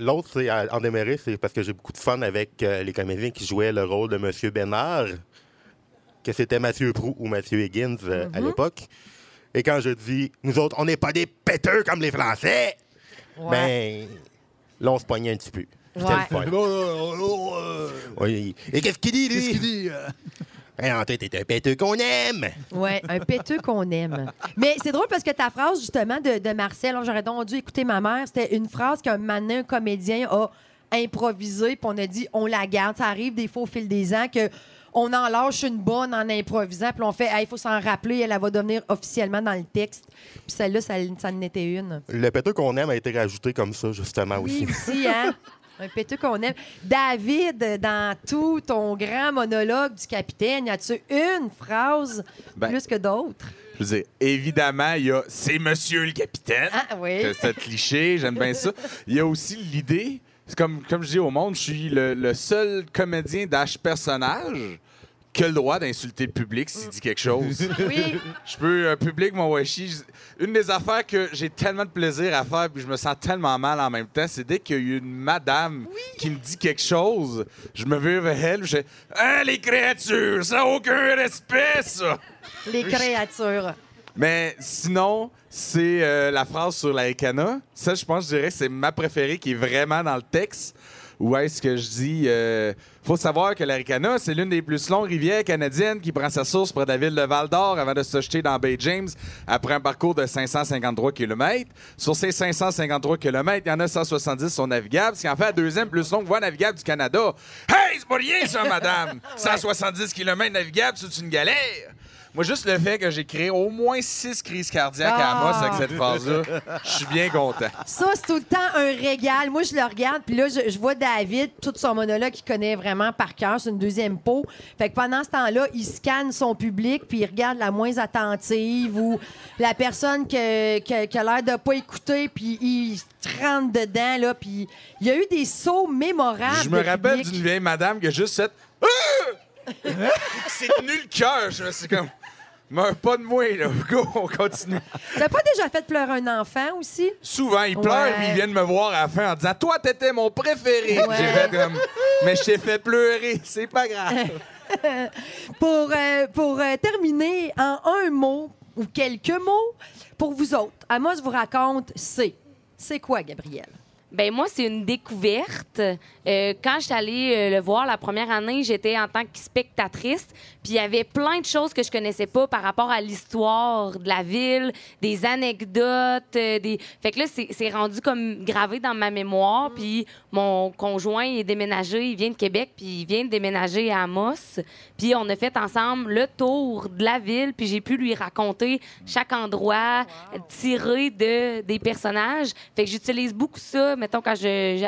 l'autre, c'est à- en démérite, c'est parce que j'ai beaucoup de fun avec euh, les comédiens qui jouaient le rôle de M. Bénard, que c'était Mathieu Prou ou Mathieu Higgins euh, à l'époque. Et quand je dis, nous autres, on n'est pas des péteux comme les Français, ben, là, on se poignait un petit peu. C'était Ouais. le fun. Oui. Et qu'est-ce qu'il dit, lui? Qu'est-ce qu'il dit? En tête, t'es un péteux qu'on aime. Oui, un péteux qu'on aime. Mais c'est drôle parce que ta phrase, justement, de, de Marcel, oh, j'aurais donc dû écouter ma mère, c'était une phrase qu'un matin, un comédien a improvisée, puis on a dit, on la garde. Ça arrive des fois au fil des ans que on en lâche une bonne en improvisant, puis on fait, il faut s'en rappeler, elle, elle va devenir officiellement dans le texte. Puis celle-là, ça, ça en était une. Le péteux qu'on aime a été rajouté comme ça, justement, Oui, aussi. aussi, hein? <laughs> Un péteux qu'on aime. David, dans tout ton grand monologue du capitaine, y a-tu une phrase Ben, plus que d'autres? Je veux dire, évidemment, il y a c'est monsieur le capitaine. Ah oui. C'est <laughs> cliché, j'aime bien ça. Il y a aussi l'idée, c'est comme, comme je dis au monde, je suis le, le seul comédien d'âge personnage qui a le droit d'insulter le public s'il dit quelque chose. <laughs> Oui. Je peux, un public, mon washi, une des affaires que j'ai tellement de plaisir à faire puis je me sens tellement mal en même temps, c'est dès qu'il y a une madame qui me dit quelque chose, je me vire vers elle, je fais Ah, les créatures, ça n'a aucun respect, ça! Les créatures. Mais sinon, c'est euh, la phrase sur l'Aricana. Ça, je pense, je dirais que c'est ma préférée qui est vraiment dans le texte. Où est-ce que je dis euh, faut savoir que l'Aricana, c'est l'une des plus longues rivières canadiennes qui prend sa source près de la ville de Val d'Or avant de se jeter dans Bay James après un parcours de 553 km. Sur ces 553 km, il y en a 170 sont navigables, ce qui en fait la deuxième plus longue voie navigable du Canada. Hey, c'est pas rien ça, madame! <laughs> 170 km navigables, c'est une galère! Moi, juste le fait que j'ai créé au moins six crises cardiaques à! Amos avec cette phrase-là, je suis bien content. Ça, c'est tout le temps un régal. Moi, je le regarde, puis là, je, je vois David, tout son monologue qu'il connaît vraiment par cœur. C'est une deuxième peau. Fait que pendant ce temps-là, il scanne son public, puis il regarde la moins attentive ou la personne que- que- qui a l'air de pas écouter, puis il se rentre dedans, là. Puis il y a eu des sauts mémorables. Je me rappelle d'une vieille madame qui a juste fait Ah! <laughs> C'est tenu le cœur. Je me suis comme Meurs pas de moi, là. <laughs> Go, on continue. T'as pas déjà fait pleurer un enfant aussi? Souvent, ils pleurent Ouais. puis ils viennent me voir à la fin en disant Toi, t'étais mon préféré. Ouais. J'ai fait comme Mais je t'ai fait pleurer, <laughs> c'est pas grave. <laughs> Pour, euh, pour euh, terminer, en un mot ou quelques mots, pour vous autres, Amos vous raconte c'est. C'est quoi, Gabriel? Ben moi, c'est une découverte. Euh, quand j'étais allée euh, le voir la première année, j'étais en tant que spectatrice. Puis il y avait plein de choses que je connaissais pas par rapport à l'histoire de la ville, des anecdotes. euh, des... Fait que là, c'est rendu comme gravé dans ma mémoire. Puis mon conjoint est déménagé, il vient de Québec, puis il vient de déménager à Amos. Puis on a fait ensemble le tour de la ville, puis j'ai pu lui raconter chaque endroit, tiré de, des personnages. Fait que j'utilise beaucoup ça. Mettons, quand je,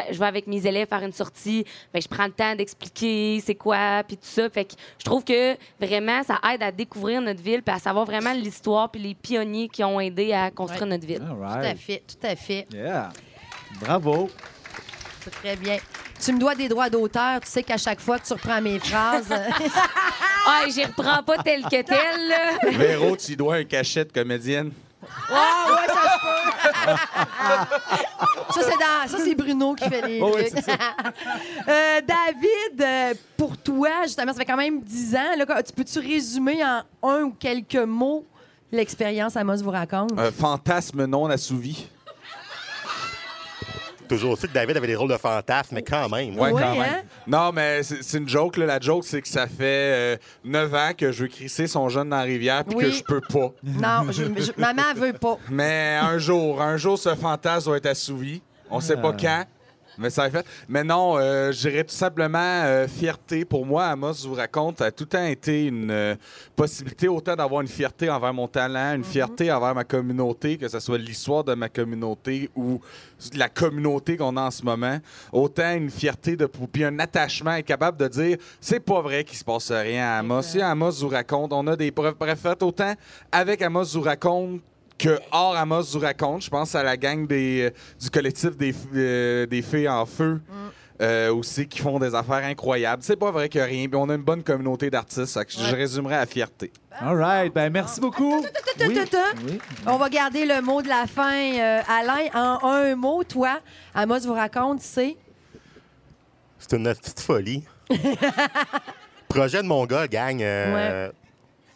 je, je vais avec mes élèves faire une sortie, ben, je prends le temps d'expliquer c'est quoi, puis tout ça. Fait que je trouve que vraiment, ça aide à découvrir notre ville, puis à savoir vraiment l'histoire, puis les pionniers qui ont aidé à construire Ouais. notre ville. Tout à fait, tout à fait. Yeah. Bravo. C'est Très bien. Tu me dois des droits d'auteur. Tu sais qu'à chaque fois que tu reprends mes phrases, <laughs> Ah, j'y reprends pas tel que tel, là. Véro, tu y dois un cachet de comédienne. Ah ouais, ça se peut. ça, c'est dans- ça, c'est Bruno qui fait les Oh oui, trucs. Euh, David, euh, toi, justement, ça fait quand même 10 ans. Là, tu peux-tu résumer en un ou quelques mots l'expérience Amos vous raconte? Un fantasme non assouvi. Toujours su que David avait des rôles de fantasme, mais quand même. Ouais, Oui, quand même. hein? Non, mais c'est c'est une joke. Là. La joke, c'est que ça fait euh, 9 ans que je veux crisser son jeune dans la rivière puis Oui. que je peux pas. Non, je- je- maman elle veut pas. Mais un jour, un jour, ce fantasme va être assouvi. On sait pas quand, mais ça va être fait. Mais non, euh, je dirais tout simplement euh, fierté. Pour moi, Amos vous raconte, ça a tout le temps été une euh, possibilité autant d'avoir une fierté envers mon talent, une fierté envers ma communauté, que ce soit l'histoire de ma communauté ou la communauté qu'on a en ce moment. Autant une fierté de puis un attachement, être capable de dire c'est pas vrai qu'il se passe rien à Amos. Si Amos vous raconte, on a des preuves préfaites autant avec Amos vous raconte que hors Amos vous raconte. Je pense à la gang des, euh, du collectif des, euh, des filles en feu. euh, aussi qui font des affaires incroyables. C'est pas vrai qu'il y a rien. Puis on a une bonne communauté d'artistes. que Je résumerai à fierté. All right. Ben, merci beaucoup. Oui. Oui. On va garder le mot de la fin. euh, Alain, en un mot, toi, Amos vous raconte, c'est... C'est une petite folie. <laughs> projet de Mongol, gang. euh,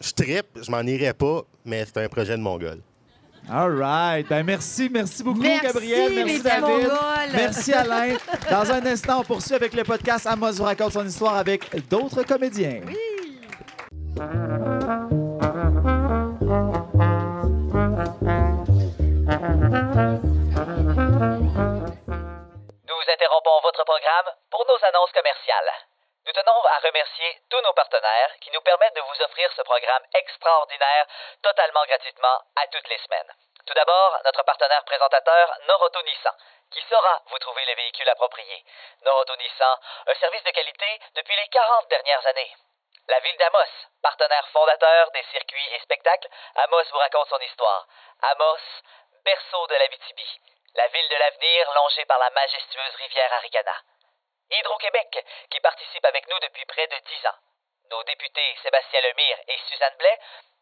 Je trippe, je m'en irai pas, mais c'est un projet de Mongol. All right. Ben, merci. Merci beaucoup, Merci, Gabriel. Merci, David. Merci, Alain. Dans un instant, on poursuit avec le podcast Amos vous raconte son histoire avec d'autres comédiens. Nous interrompons votre programme pour nos annonces commerciales. Nous tenons à remercier tous nos partenaires qui nous permettent de vous offrir ce programme extraordinaire totalement gratuitement à toutes les semaines. Tout d'abord, notre partenaire présentateur Noroto Nissan, qui saura vous trouver les véhicules appropriés. Noroto Nissan, un service de qualité depuis les 40 dernières années. La ville d'Amos, partenaire fondateur des circuits et spectacles, Amos vous raconte son histoire. Amos, berceau de l'Abitibi, la ville de l'avenir longée par la majestueuse rivière Aricana. Hydro-Québec, qui participe avec nous depuis près de dix ans. Nos députés Sébastien Lemire et Suzanne Blais,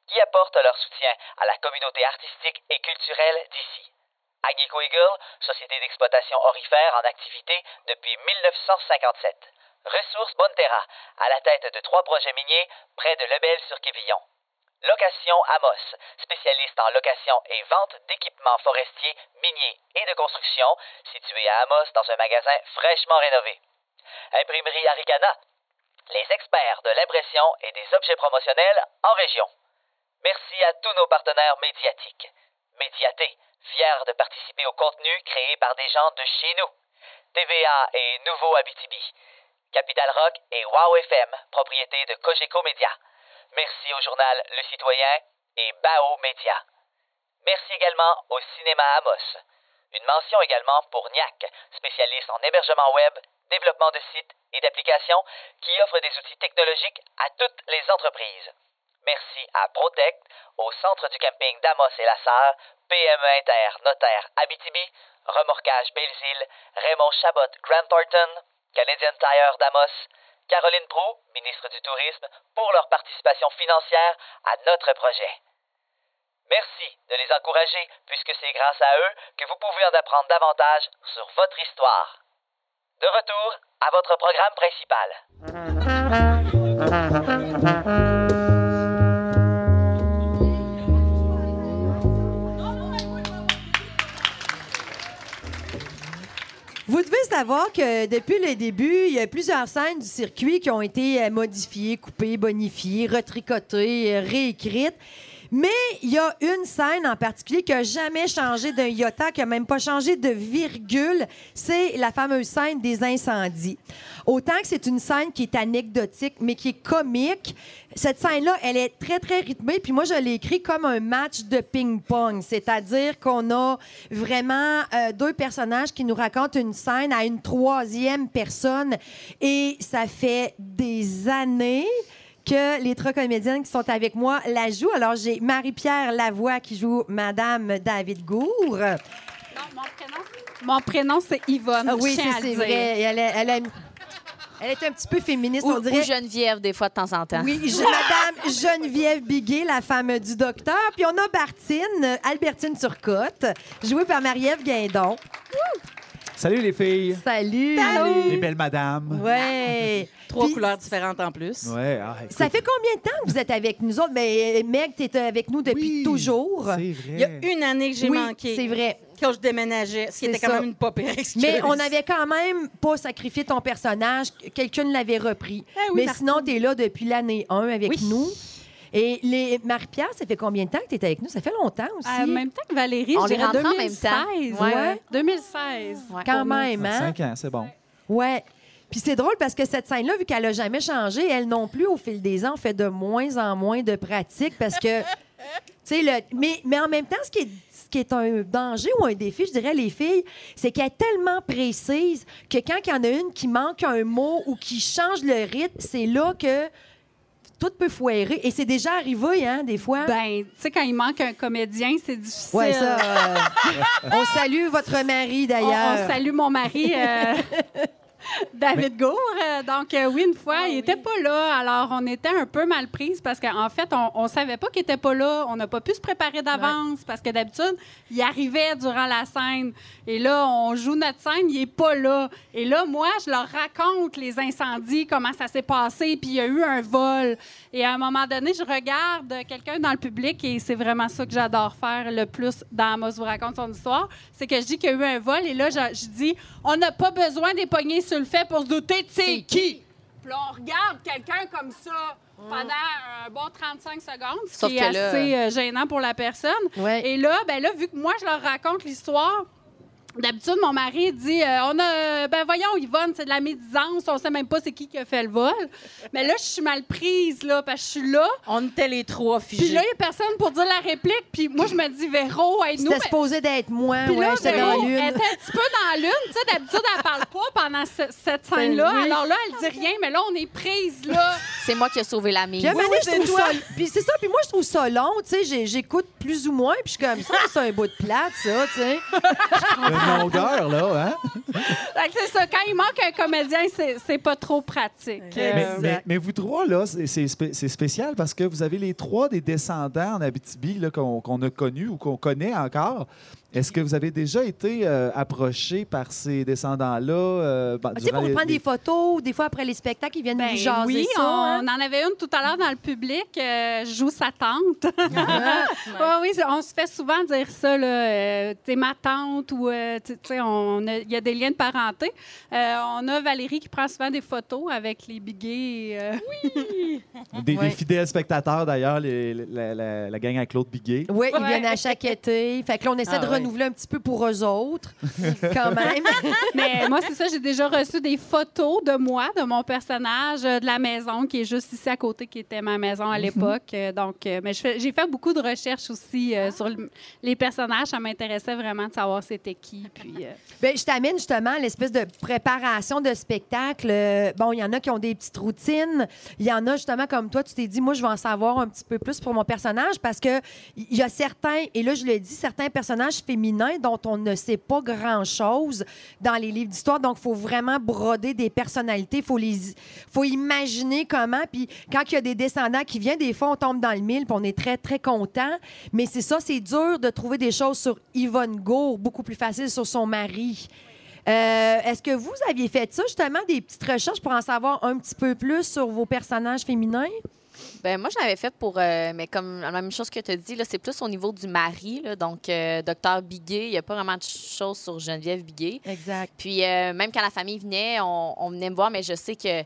qui apportent leur soutien à la communauté artistique et culturelle d'ici. Agnico Eagle, société d'exploitation orifère en activité depuis 1957. Ressources Bonterra, à la tête de trois projets miniers près de Lebel-sur-Quévillon. Location Amos, spécialiste en location et vente d'équipements forestiers, miniers et de construction, situé à Amos dans un magasin fraîchement rénové. Imprimerie Aricana, les experts de l'impression et des objets promotionnels en région. Merci à tous nos partenaires médiatiques. Médiaté, fier de participer au contenu créé par des gens de chez nous. TVA et Nouveau Abitibi. Capital Rock et Wow FM, propriété de Cogeco Média. Merci au journal Le Citoyen et Bao Média. Merci également au Cinéma Amos. Une mention également pour NIAC, spécialiste en hébergement web, développement de sites et d'applications qui offre des outils technologiques à toutes les entreprises. Merci à Protect, au centre du camping d'Amos et la Sarre, PME Inter, Notaire Abitibi, Remorquage Belzile, Raymond Chabot Grant Thornton, Canadian Tire d'Amos, Caroline Prou, ministre du Tourisme, pour leur participation financière à notre projet. Merci de les encourager puisque c'est grâce à eux que vous pouvez en apprendre davantage sur votre histoire. De retour à votre programme principal. Vous devez savoir que depuis le début, il y a plusieurs scènes du circuit qui ont été modifiées, coupées, bonifiées, retricotées, réécrites. Mais il y a une scène en particulier qui n'a jamais changé d'un iota, qui n'a même pas changé de virgule. C'est la fameuse scène des incendies. Autant que c'est une scène qui est anecdotique, mais qui est comique, cette scène-là, elle est très, très rythmée. Puis moi, je l'ai écrit comme un match de ping-pong. C'est-à-dire qu'on a vraiment euh, deux personnages qui nous racontent une scène à une troisième personne. Et ça fait des années que les trois comédiennes qui sont avec moi la jouent. Alors, j'ai Marie-Pierre Lavoie qui joue Madame David Gour. Non, mon prénom, mon prénom, c'est Yvonne. Ah oui, c'est vrai. Elle, a- elle, a- elle est un petit peu féministe, Ou, on dirait. ou Geneviève, des fois, de temps en temps. Oui, <laughs> Madame Geneviève Biguet, la femme du docteur. Puis on a Bartine, Albertine Turcotte, jouée par Marie-Ève Guindon. Salut les filles. Salut! Les belles madames. Ouais. <laughs> Trois Puis, couleurs différentes en plus. Ouais, ah, Ça fait combien de temps que vous êtes avec nous autres? Mais Meg, tu avec nous depuis oui, toujours. C'est vrai. Il y a une année que j'ai oui, manqué. c'est vrai. Quand je déménageais, ce qui C'est était quand ça. même une pas pire excuse. Mais on n'avait quand même pas sacrifié ton personnage. Quelqu'un l'avait repris. Oui, Mais sinon, tu es là depuis l'année 1 avec Oui. nous. Et les Marie-Pierre, ça fait combien de temps que tu es avec nous? Ça fait longtemps aussi. En même temps que Valérie, On je dirais rentre en même 2016. temps. Ouais, ouais. 2016. Ouais. Quand même, hein? Cinq ans, c'est bon. Ouais. Puis c'est drôle parce que cette scène-là, vu qu'elle n'a jamais changé, elle non plus, au fil des ans, fait de moins en moins de pratique parce que, <laughs> tu sais, le... mais, mais en même temps, ce qui, est, ce qui est un danger ou un défi, je dirais, les filles, c'est qu'elle est tellement précise que quand il y en a une qui manque un mot ou qui change le rythme, c'est là que tout peut foirer. Et c'est déjà arrivé, hein, des fois. Ben, tu sais, quand il manque un comédien, c'est difficile. ouais, ça. euh, <laughs> on salue votre mari, On, d'ailleurs. on salue mon mari, euh, <laughs> David Gour. Euh, donc, euh, oui, une fois, il n'était pas là. Alors, on était un peu mal prise parce qu'en fait, on ne savait pas qu'il n'était pas là. On n'a pas pu se préparer d'avance parce que d'habitude, il arrivait durant la scène. Et là, on joue notre scène, il n'est pas là. Et là, moi, je leur raconte les incendies, comment ça s'est passé, puis il y a eu un vol. Et à un moment donné, je regarde quelqu'un dans le public et c'est vraiment ça que j'adore faire le plus dans Amos vous raconte son histoire. C'est que je dis qu'il y a eu un vol et là, je, je dis on n'a pas besoin des poignées sur le fait pour se douter de c'est qui. Puis là, on regarde quelqu'un comme ça pendant un bon 35 secondes, ce Sauf qui est là- assez euh, gênant pour la personne. Ouais. Et là, ben là, vu que moi, je leur raconte l'histoire, D'habitude, mon mari dit euh, on a ben voyons Yvonne, c'est de la médisance, on sait même pas c'est qui qui a fait le vol. Mais là je suis mal prise là parce que je suis là. On était les trois Puis figés. là il y a personne pour dire la réplique, puis moi je me dis Véro, aide-nous. C'était supposé d'être moi, Puis ouais, là, j'étais dans l'une. elle était un petit peu dans la lune. Tu sais, d'habitude, elle parle pas pendant ce- cette scène-là. oui. Alors là, elle dit rien, mais là, on est prise, là. C'est moi qui ai sauvé la mise. Puis, oui, c'est ça- puis c'est ça, puis moi, je trouve ça long, tu sais, j'écoute plus ou moins, puis je suis comme ça, c'est un bout de plate, ça, tu sais. <laughs> Une longueur, là, hein? Fait que c'est ça. Quand il manque un comédien, c'est pas trop pratique. Mais, Euh, mais- mais vous trois, là, c'est- c'est spé- c'est spécial parce que vous avez les trois des descendants en Abitibi qu'on a connus ou qu'on connaît encore. Est-ce que vous avez déjà été euh, approché par ces descendants-là? euh, ben, Ah, Tu sais, pour les- prendre les- des photos, des fois après les spectacles, ils viennent Ben nous jaser oui, ça. hein? on en avait une tout à l'heure dans le public. euh, je joue sa tante. <laughs> Ouais, oui, on se fait souvent dire ça. là, euh, T'es ma tante ou euh, tu tu sais, on a- il y a des liens de parenté. Euh, on a Valérie qui prend souvent des photos avec les biguets. euh, Des, Ouais. des fidèles spectateurs, d'ailleurs, la, la- la gang à Claude Biguet. Oui, ils viennent à chaque été. Fait que là, on essaie Ah de ouais. Renouveler un petit peu pour eux autres, <laughs> quand même. <laughs> Mais moi, c'est ça, j'ai déjà reçu des photos de moi, de mon personnage, euh, de la maison qui est juste ici à côté, qui était ma maison à l'époque. Euh, Donc, euh, mais j'ai fait beaucoup de recherches aussi euh, sur le- les personnages. Ça m'intéressait vraiment de savoir c'était qui. Puis, euh, Ben, je t'amène justement à l'espèce de préparation de spectacle. Bon, il y en a qui ont des petites routines. Il y en a justement comme toi, tu t'es dit, moi, je vais en savoir un petit peu plus pour mon personnage parce que il y a certains, et là, je le dis, certains personnages féminins dont on ne sait pas grand-chose dans les livres d'histoire. Donc, il faut vraiment broder des personnalités. Il faut, les, faut imaginer comment. Puis, quand il y a des descendants qui viennent, des fois, on tombe dans le mille puis on est très, très content. Mais c'est ça, c'est dur de trouver des choses sur Yvonne Gour, beaucoup plus facile sur son mari. Euh, Est-ce que vous aviez fait ça, justement, des petites recherches pour en savoir un petit peu plus sur vos personnages féminins? Ben moi, je l'avais fait pour, euh, mais comme la même chose que tu as dit, là, c'est plus au niveau du mari. Là, donc, euh, docteur Biguet, il n'y a pas vraiment de choses sur Geneviève Biguet. Exact. Puis, euh, même quand la famille venait, on, on venait me voir, mais je sais que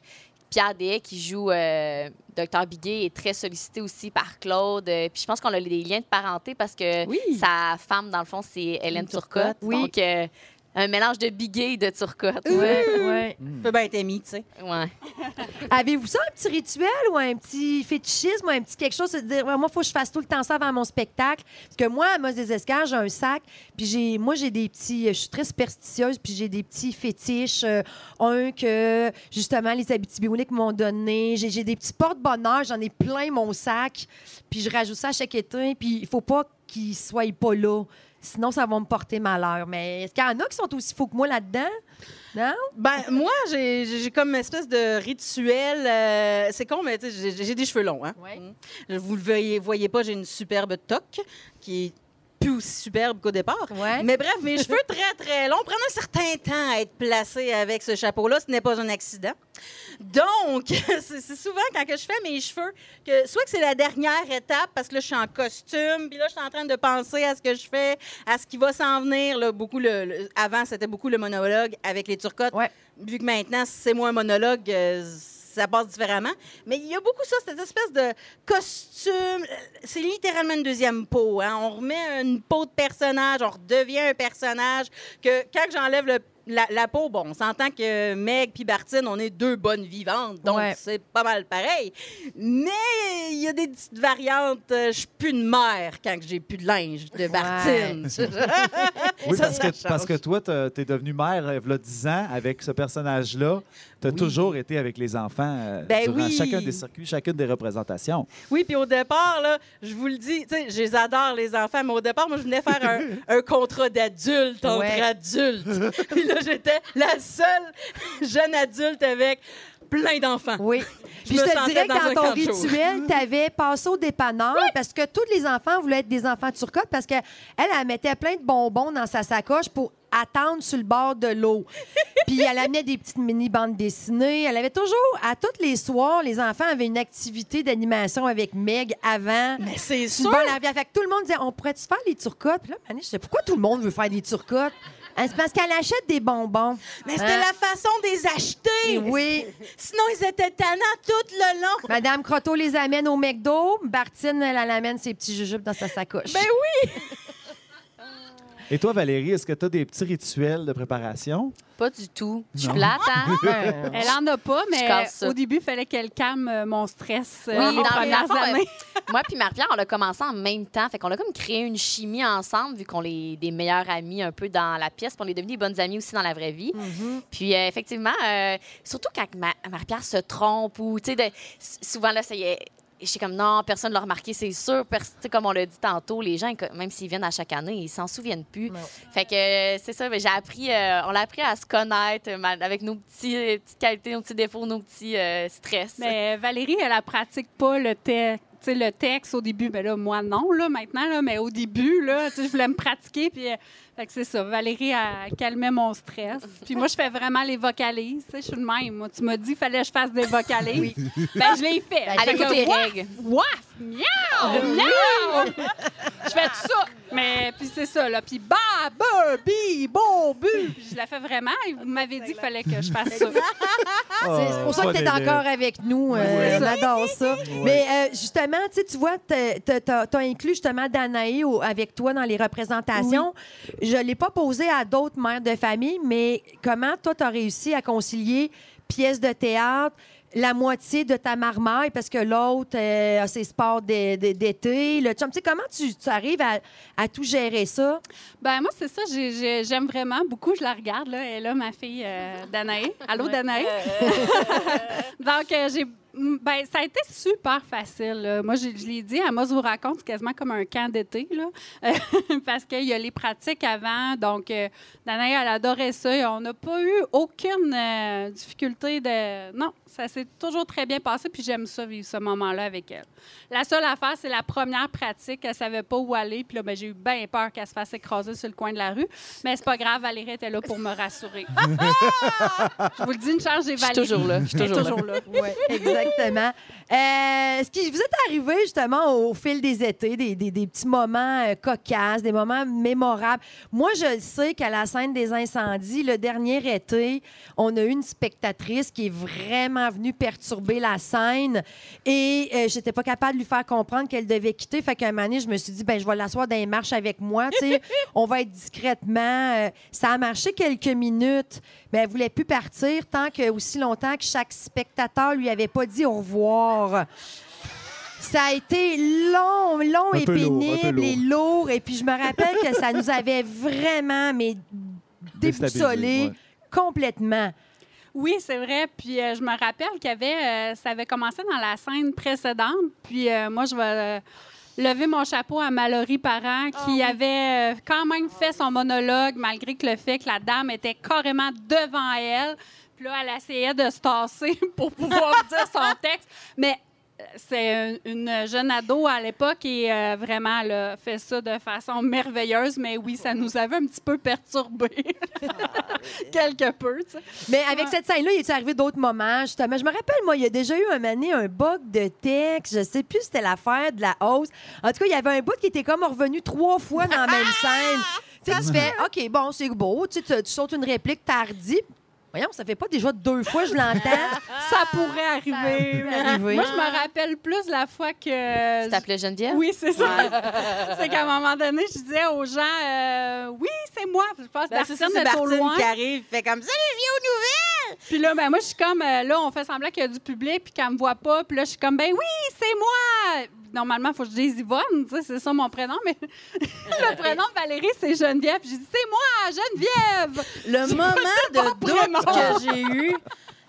Pierre Dehay, qui joue euh, docteur Biguet, est très sollicité aussi par Claude. Euh, puis, je pense qu'on a des liens de parenté parce que Oui. sa femme, dans le fond, c'est Hélène Turcotte. oui. Donc, euh, un mélange de Biguet et de Turcotte. Ouais, ouais. Tu peux bien être ami, tu sais. Ouais. <laughs> Avez-vous ça, un petit rituel ou un petit fétichisme ou un petit quelque chose? de dire, Ouais, moi, il faut que je fasse tout le temps ça avant mon spectacle? Parce que moi, à Moss des Escars, j'ai un sac. Puis j'ai, moi, j'ai des petits. Je suis très superstitieuse. Puis j'ai des petits fétiches. euh, un que, justement, les Abitibioniques m'ont donné. J'ai, j'ai des petits porte-bonheur. J'en ai plein, mon sac. Puis je rajoute ça à chaque été. Puis il faut pas qu'ils soient pas là. Sinon, ça va me porter malheur. Mais est-ce qu'il y en a qui sont aussi fous que moi là-dedans? Non? Ben, moi, j'ai comme une espèce de rituel. euh, c'est con, mais j'ai des cheveux longs. Hein? Ouais. Mm. Vous le voyez, voyez pas, j'ai une superbe toque qui est plus aussi superbe qu'au départ. Ouais. Mais bref, mes <laughs> cheveux très, très longs prennent un certain temps à être placés avec ce chapeau-là. Ce n'est pas un accident. Donc, <laughs> c'est souvent quand que je fais mes cheveux, que soit que c'est la dernière étape, parce que là, je suis en costume, puis là, je suis en train de penser à ce que je fais, à ce qui va s'en venir. Là, beaucoup le, le- avant, c'était beaucoup le monologue avec les turcottes. Ouais. Vu que maintenant, c'est moi un monologue, euh, ça passe différemment. Mais il y a beaucoup ça, cette espèce de costume. C'est littéralement une deuxième peau. hein. On remet une peau de personnage, on redevient un personnage. Que quand j'enlève le- la, la peau, bon, on s'entend que Meg puis Bartine, on est deux bonnes vivantes, donc Ouais. c'est pas mal pareil. Mais il y a des petites variantes. Euh, Je suis plus une mère quand j'ai plus de linge de Bartine. Oui, Ça, <laughs> parce ça que, parce que toi, tu es devenu mère euh, il y a 10 ans avec ce personnage-là. Tu as toujours été avec les enfants euh, Ben durant oui. chacun des circuits, chacune des représentations. Oui, puis au départ, là, je vous le dis, tu sais, je les adore, les enfants, mais au départ, moi, je venais faire un, <laughs> un contrat d'adulte entre Ouais. adultes. <laughs> Là, <laughs> j'étais la seule jeune adulte avec plein d'enfants. Oui. Je Puis je te dirais que dans ton rituel, tu avais passé au dépanneur parce que tous les enfants voulaient être des enfants turcottes parce qu'elle, elle, mettait plein de bonbons dans sa sacoche pour attendre sur le bord de l'eau. <laughs> Puis elle amenait des petites mini bandes dessinées. Elle avait toujours, à tous les soirs, les enfants avaient une activité d'animation avec Meg avant. Mais c'est sûr! la. Fait que tout le monde disait, on pourrait-tu faire les turcottes? Puis là, Mané, je disais, pourquoi tout le monde veut faire des turcottes? Hein, C'est parce qu'elle achète des bonbons. Mais c'était Hein? la façon de les acheter! Oui. Sinon, ils étaient tannants tout le long. Madame Croteau les amène au McDo. Bartine, elle, elle amène ses petits jujubes dans sa sacoche. Ben oui! <laughs> Et toi, Valérie, est-ce que tu as des petits rituels de préparation? Pas du tout. Je suis plate, hein? <laughs> Elle en a pas, mais au début, il fallait qu'elle calme euh, mon stress euh, Oui, les dans premières fond, années. Moi puis Marie-Pierre, on a commencé en même temps. Fait qu'on a comme créé une chimie ensemble, vu qu'on est des meilleurs amis un peu dans la pièce. Puis on est devenus des bonnes amies aussi dans la vraie vie. Puis euh, effectivement, euh, surtout quand Ma- Marie-Pierre se trompe ou, tu sais, souvent là, ça y est. Je suis comme non, personne ne l'a remarqué, c'est sûr. Comme on l'a dit tantôt, les gens, même s'ils viennent à chaque année, ils s'en souviennent plus. Non. Fait que c'est ça, mais j'ai appris, euh, on l'a appris à se connaître euh, avec nos petits, euh, petites qualités, nos petits défauts, nos petits euh, stress. Mais Valérie, elle ne pratique pas le le texte au début, ben là, moi non, là, maintenant, là, mais au début, là, je voulais me pratiquer. Puis, fait que c'est ça. Valérie, elle calmait mon stress. <laughs> Puis moi, je fais vraiment les vocalises. Tu sais, je suis de même. Moi, tu m'as dit qu'il fallait que je fasse des vocalises. <laughs> Ben, je l'ai fait. avec Fait toutes que, les wouah, règles. Waf! Miaou! Miaou! je fais tout ça. Mais puis c'est ça, là. Puis ba, ba, bi, bon, bu. Puis je la fais vraiment. Et vous m'avez dit qu'il fallait que je fasse ça. <laughs> C'est c'est pour ça que tu es encore avec nous. euh, on adore ça. Mais euh, justement, tu sais, tu vois, tu as, inclus justement Danae au- avec toi dans les représentations. Je ne l'ai pas posé à d'autres mères de famille, mais comment toi, tu as réussi à concilier pièces de théâtre, la moitié de ta marmaille, parce que l'autre euh, a ses sports d'é- d'é- d'été, le chum. Tu sais, comment tu, tu arrives à, à tout gérer ça? Ben moi, c'est ça. j'ai- j'ai- J'aime vraiment beaucoup. Je la regarde, là. Elle est là, ma fille euh, Danae. Allô, Danae? <laughs> Donc, euh, j'ai... Ben, ça a été super facile. Moi, je, l'ai dit, je vous raconte, c'est quasiment comme un camp d'été, là. Euh, <laughs> parce qu'il y a les pratiques avant. Donc, euh, Danae, elle adorait ça. Et on n'a pas eu aucune euh, difficulté de... Non, ça s'est toujours très bien passé. Puis j'aime ça, vivre ce moment-là avec elle. La seule affaire, c'est la première pratique. Elle savait pas où aller. Puis là, ben, j'ai eu bien peur qu'elle se fasse écraser sur le coin de la rue. Mais c'est pas grave, Valérie était là pour me rassurer. <laughs> Je vous le dis, une charge, j'ai Je suis Valérie. toujours là. Je suis Elle est toujours là. là. Oui, <laughs> exactement. Euh, Est-ce que vous êtes arrivé justement au fil des étés, des, des- des petits moments euh, cocasses, des moments mémorables? Moi, je le sais qu'à la scène des incendies, le dernier été, on a eu une spectatrice qui est vraiment venue perturber la scène et euh, j'étais pas capable de lui faire comprendre qu'elle devait quitter. Fait qu'à un moment donné, je me suis dit, ben je vais l'asseoir dans les marches avec moi. tu sais. <laughs> on va être discrètement. Euh, ça a marché quelques minutes, mais elle voulait plus partir tant que aussi longtemps que chaque spectateur lui avait pas dit au revoir. Ça a été long, long Un et lourd, pénible et lourd. Et puis je me rappelle que ça nous avait vraiment mais Déstabilisé, déboussolé ouais. complètement. Oui, c'est vrai. Puis euh, je me rappelle qu'il y avait, euh, ça avait commencé dans la scène précédente. Puis euh, moi, je vais lever mon chapeau à Mallory Parent, qui avait euh, quand même fait son monologue, malgré que le fait que la dame était carrément devant elle. Puis là, elle essayait de se tasser <laughs> pour pouvoir dire son texte. Mais c'est une une jeune ado à l'époque et euh, vraiment, elle a fait ça de façon merveilleuse. Mais oui, ça nous avait un petit peu perturbés. <laughs> Quelque peu, tu sais. Mais avec cette scène-là, il est arrivé d'autres moments, justement. Je me rappelle, moi, il y a déjà eu un donné un bug de texte. Je sais plus si c'était l'affaire de la hausse. En tout cas, il y avait un bout qui était comme revenu trois fois dans la même <laughs> scène. Tu sais, tu fais, OK, bon, c'est beau. Tu, sais, tu, tu sautes une réplique tardi. Voyons, ça fait pas déjà deux fois que je l'entends. <laughs> Ça pourrait arriver. Moi, je me rappelle plus la fois que. Tu t'appelais Geneviève? Oui, c'est ça. <laughs> c'est qu'à un moment donné, je disais aux gens euh, Oui, c'est moi. Je pense que Ben, c'est ça, personne c'est n'est au loin. qui arrive, fait comme ça, je viens aux nouvelles. Puis là, ben, moi, je suis comme euh, Là, on fait semblant qu'il y a du public, puis qu'elle me voit pas. Puis là, je suis comme Ben oui, c'est moi. Normalement, il faut que je dise Yvonne, c'est ça mon prénom, mais <laughs> le prénom de Valérie, c'est Geneviève. J'ai dit C'est moi, Geneviève. Le <laughs> moment de doute que j'ai eu,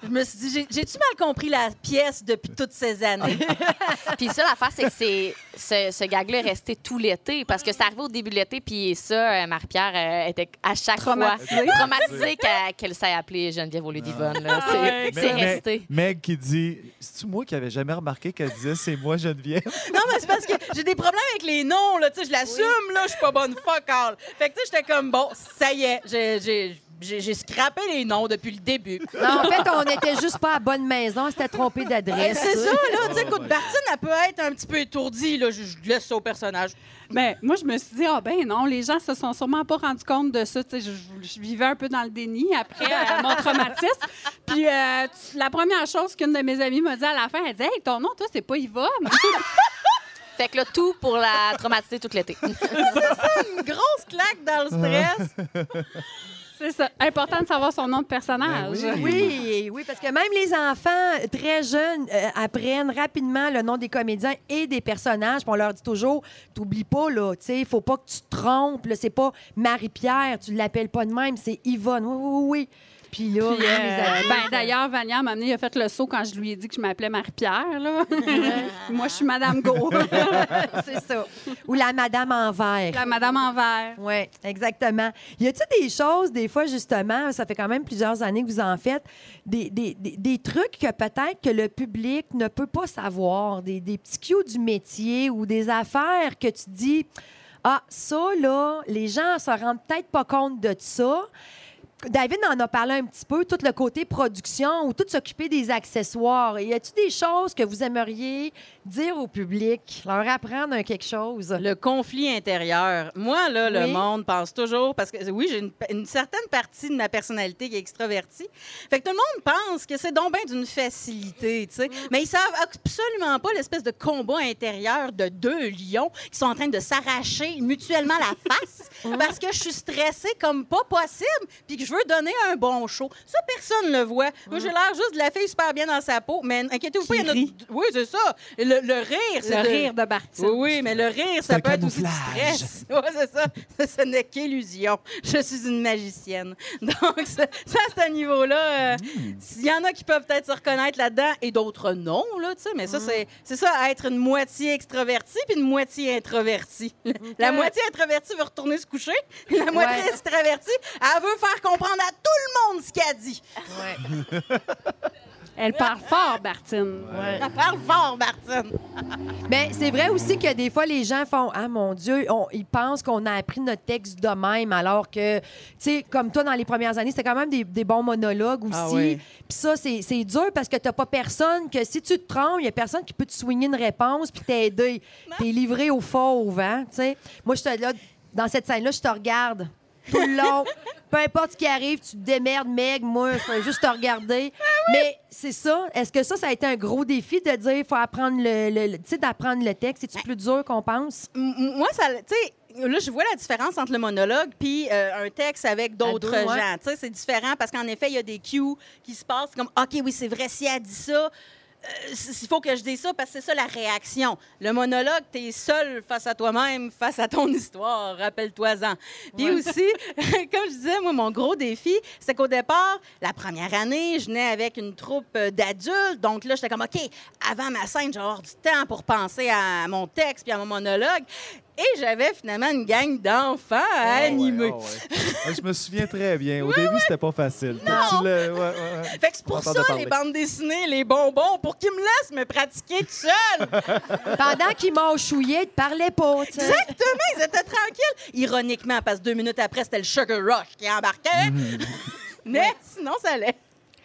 je me suis dit, j'ai- j'ai-tu mal compris la pièce depuis toutes ces années? <laughs> Puis ça, l'affaire, c'est que c'est, ce, ce gag-là est resté tout l'été parce que c'est arrivé au début de l'été, puis ça, euh, Marie-Pierre euh, était à chaque Traumatisée. fois traumatisée qu'elle, qu'elle s'est appelée Geneviève au lieu d'Yvonne. là. C'est, ouais. c'est resté. Meg qui dit C'est-tu moi qui avais jamais remarqué qu'elle disait C'est moi, Geneviève? <laughs> Non, mais c'est parce que j'ai des problèmes avec les noms, là, tu sais, je l'assume, là, je suis pas bonne fuck all. Fait que, tu sais, j'étais comme, bon, ça y est, j'ai- j'ai... Scrappé les noms depuis le début. <laughs> Non, en fait, on n'était juste pas à bonne maison, on s'était trompé d'adresse. C'est ça, là. Tu sais, écoute, Bartine, elle peut être un petit peu étourdie, là. Je, je laisse ça au personnage. Ben, moi, je me suis dit, ah ben non, les gens se sont sûrement pas rendus compte de ça. Tu sais, Je, je vivais un peu dans le déni après euh, mon <laughs> traumatisme. Puis euh, tu- la première chose qu'une de mes amies m'a dit à la fin, elle dit Hey, ton nom, toi, c'est pas Yvonne. <laughs> Fait que là, tout pour la traumatiser tout l'été. Une grosse claque dans le stress. C'est ça. Important de savoir son nom de personnage. Ben Oui, oui, parce que même les enfants très jeunes euh, apprennent rapidement le nom des comédiens et des personnages. Puis on leur dit toujours, t'oublies pas, là, tu sais, faut pas que tu te trompes. là, C'est pas Marie-Pierre, tu l'appelles pas de même, c'est Yvonne. Oui, oui, oui, oui. Puis là, Puis, même euh, ben, d'ailleurs, Vania, m'a amené, il a fait le saut quand je lui ai dit que je m'appelais Marie-Pierre. là. <laughs> Moi, je suis Madame Go, <laughs> c'est ça. Ou la Madame en verre. la Madame en vert. Oui, exactement. Y a-t-il des choses, des fois, justement, ça fait quand même plusieurs années que vous en faites, des, des- des- des trucs que peut-être que le public ne peut pas savoir, des, des petits cues du métier ou des affaires que tu dis, ah, ça, là, les gens se rendent peut-être pas compte de ça. David en a parlé un petit peu, tout le côté production ou tout s'occuper des accessoires. Y a-t-il des choses que vous aimeriez dire au public, leur apprendre un quelque chose? Le conflit intérieur. Moi, là, le monde pense toujours, parce que oui, j'ai une, une certaine partie de ma personnalité qui est extravertie. Fait que tout le monde pense que c'est donc bien d'une facilité, tu sais. Mais ils savent absolument pas l'espèce de combat intérieur de deux lions qui sont en train de s'arracher mutuellement la face <laughs> parce que je suis stressée comme pas possible puis que je veux donner un bon show. Ça, personne le voit. Moi, j'ai l'air juste de la fille super bien dans sa peau, mais inquiétez-vous pas, il y en a... Oui, c'est ça. Le, le rire, c'est Le de- rire de Bartine. oui, oui, mais le rire, ça peut être aussi du stress. <laughs> Oui, c'est ça. Ce n'est qu'illusion. Je suis une magicienne. <laughs> Donc, ça, ça, à ce niveau-là, euh, il y en a qui peuvent peut-être se reconnaître là-dedans et d'autres non, là, tu sais. Mais ça, c'est- c'est ça, être une moitié extravertie puis une moitié introvertie. <laughs> La moitié introvertie veut retourner se coucher. La moitié Ouais. extravertie, elle veut faire comprendre à tout le monde ce qu'elle dit. Elle parle fort, Bartine. Elle parle fort, Martine. Mais c'est vrai aussi que des fois, les gens font Ah mon Dieu, on- ils pensent qu'on a appris notre texte de même, alors que, tu sais, comme toi, dans les premières années, c'était quand même des, des bons monologues aussi. Ah oui. Puis ça, c'est c'est dur parce que t'as pas personne que si tu te trompes, il y a personne qui peut te soigner une réponse puis t'aider. T'es livré au fauve, hein, tu sais. Moi, je te là, dans cette scène-là, je te regarde tout le long. Peu importe ce qui arrive, tu te démerdes, Meg, moi, je fais juste te regarder. <laughs> Mais c'est ça. Est-ce que ça, ça a été un gros défi de dire il faut apprendre le, le- le- tu sais, d'apprendre le texte? C'est-tu plus dur qu'on pense? M- Moi, ça, tu sais, là, je vois la différence entre le monologue puis euh, un texte avec d'autres ouais. gens. Tu sais, c'est différent parce qu'en effet, il y a des cues qui se passent comme OK, oui, c'est vrai, si elle dit ça. Euh, il faut que je dise ça parce que c'est ça la réaction. Le monologue, tu es seul face à toi-même, face à ton histoire, rappelle-toi-en. Puis aussi, <laughs> comme je disais, moi, mon gros défi, c'est qu'au départ, la première année, je venais avec une troupe euh, d'adultes. Donc là, j'étais comme, OK, avant ma scène, j'ai avoir du temps pour penser à mon texte puis à mon monologue. Et j'avais finalement une gang d'enfants à animer. Ah ouais. Ouais, Je me souviens très bien. Au <laughs> début, c'était pas facile. Ouais, ouais, ouais. Fait que c'est pour ça, parler. les bandes dessinées, les bonbons, pour qu'ils me laissent me pratiquer tout seul. <laughs> Pendant qu'ils m'ont chouillé, ils te parlaient pas. Exactement, ils étaient tranquilles. Ironiquement, parce que deux minutes après, c'était le Sugar Rush qui embarquait. <laughs> Mais sinon, ça allait.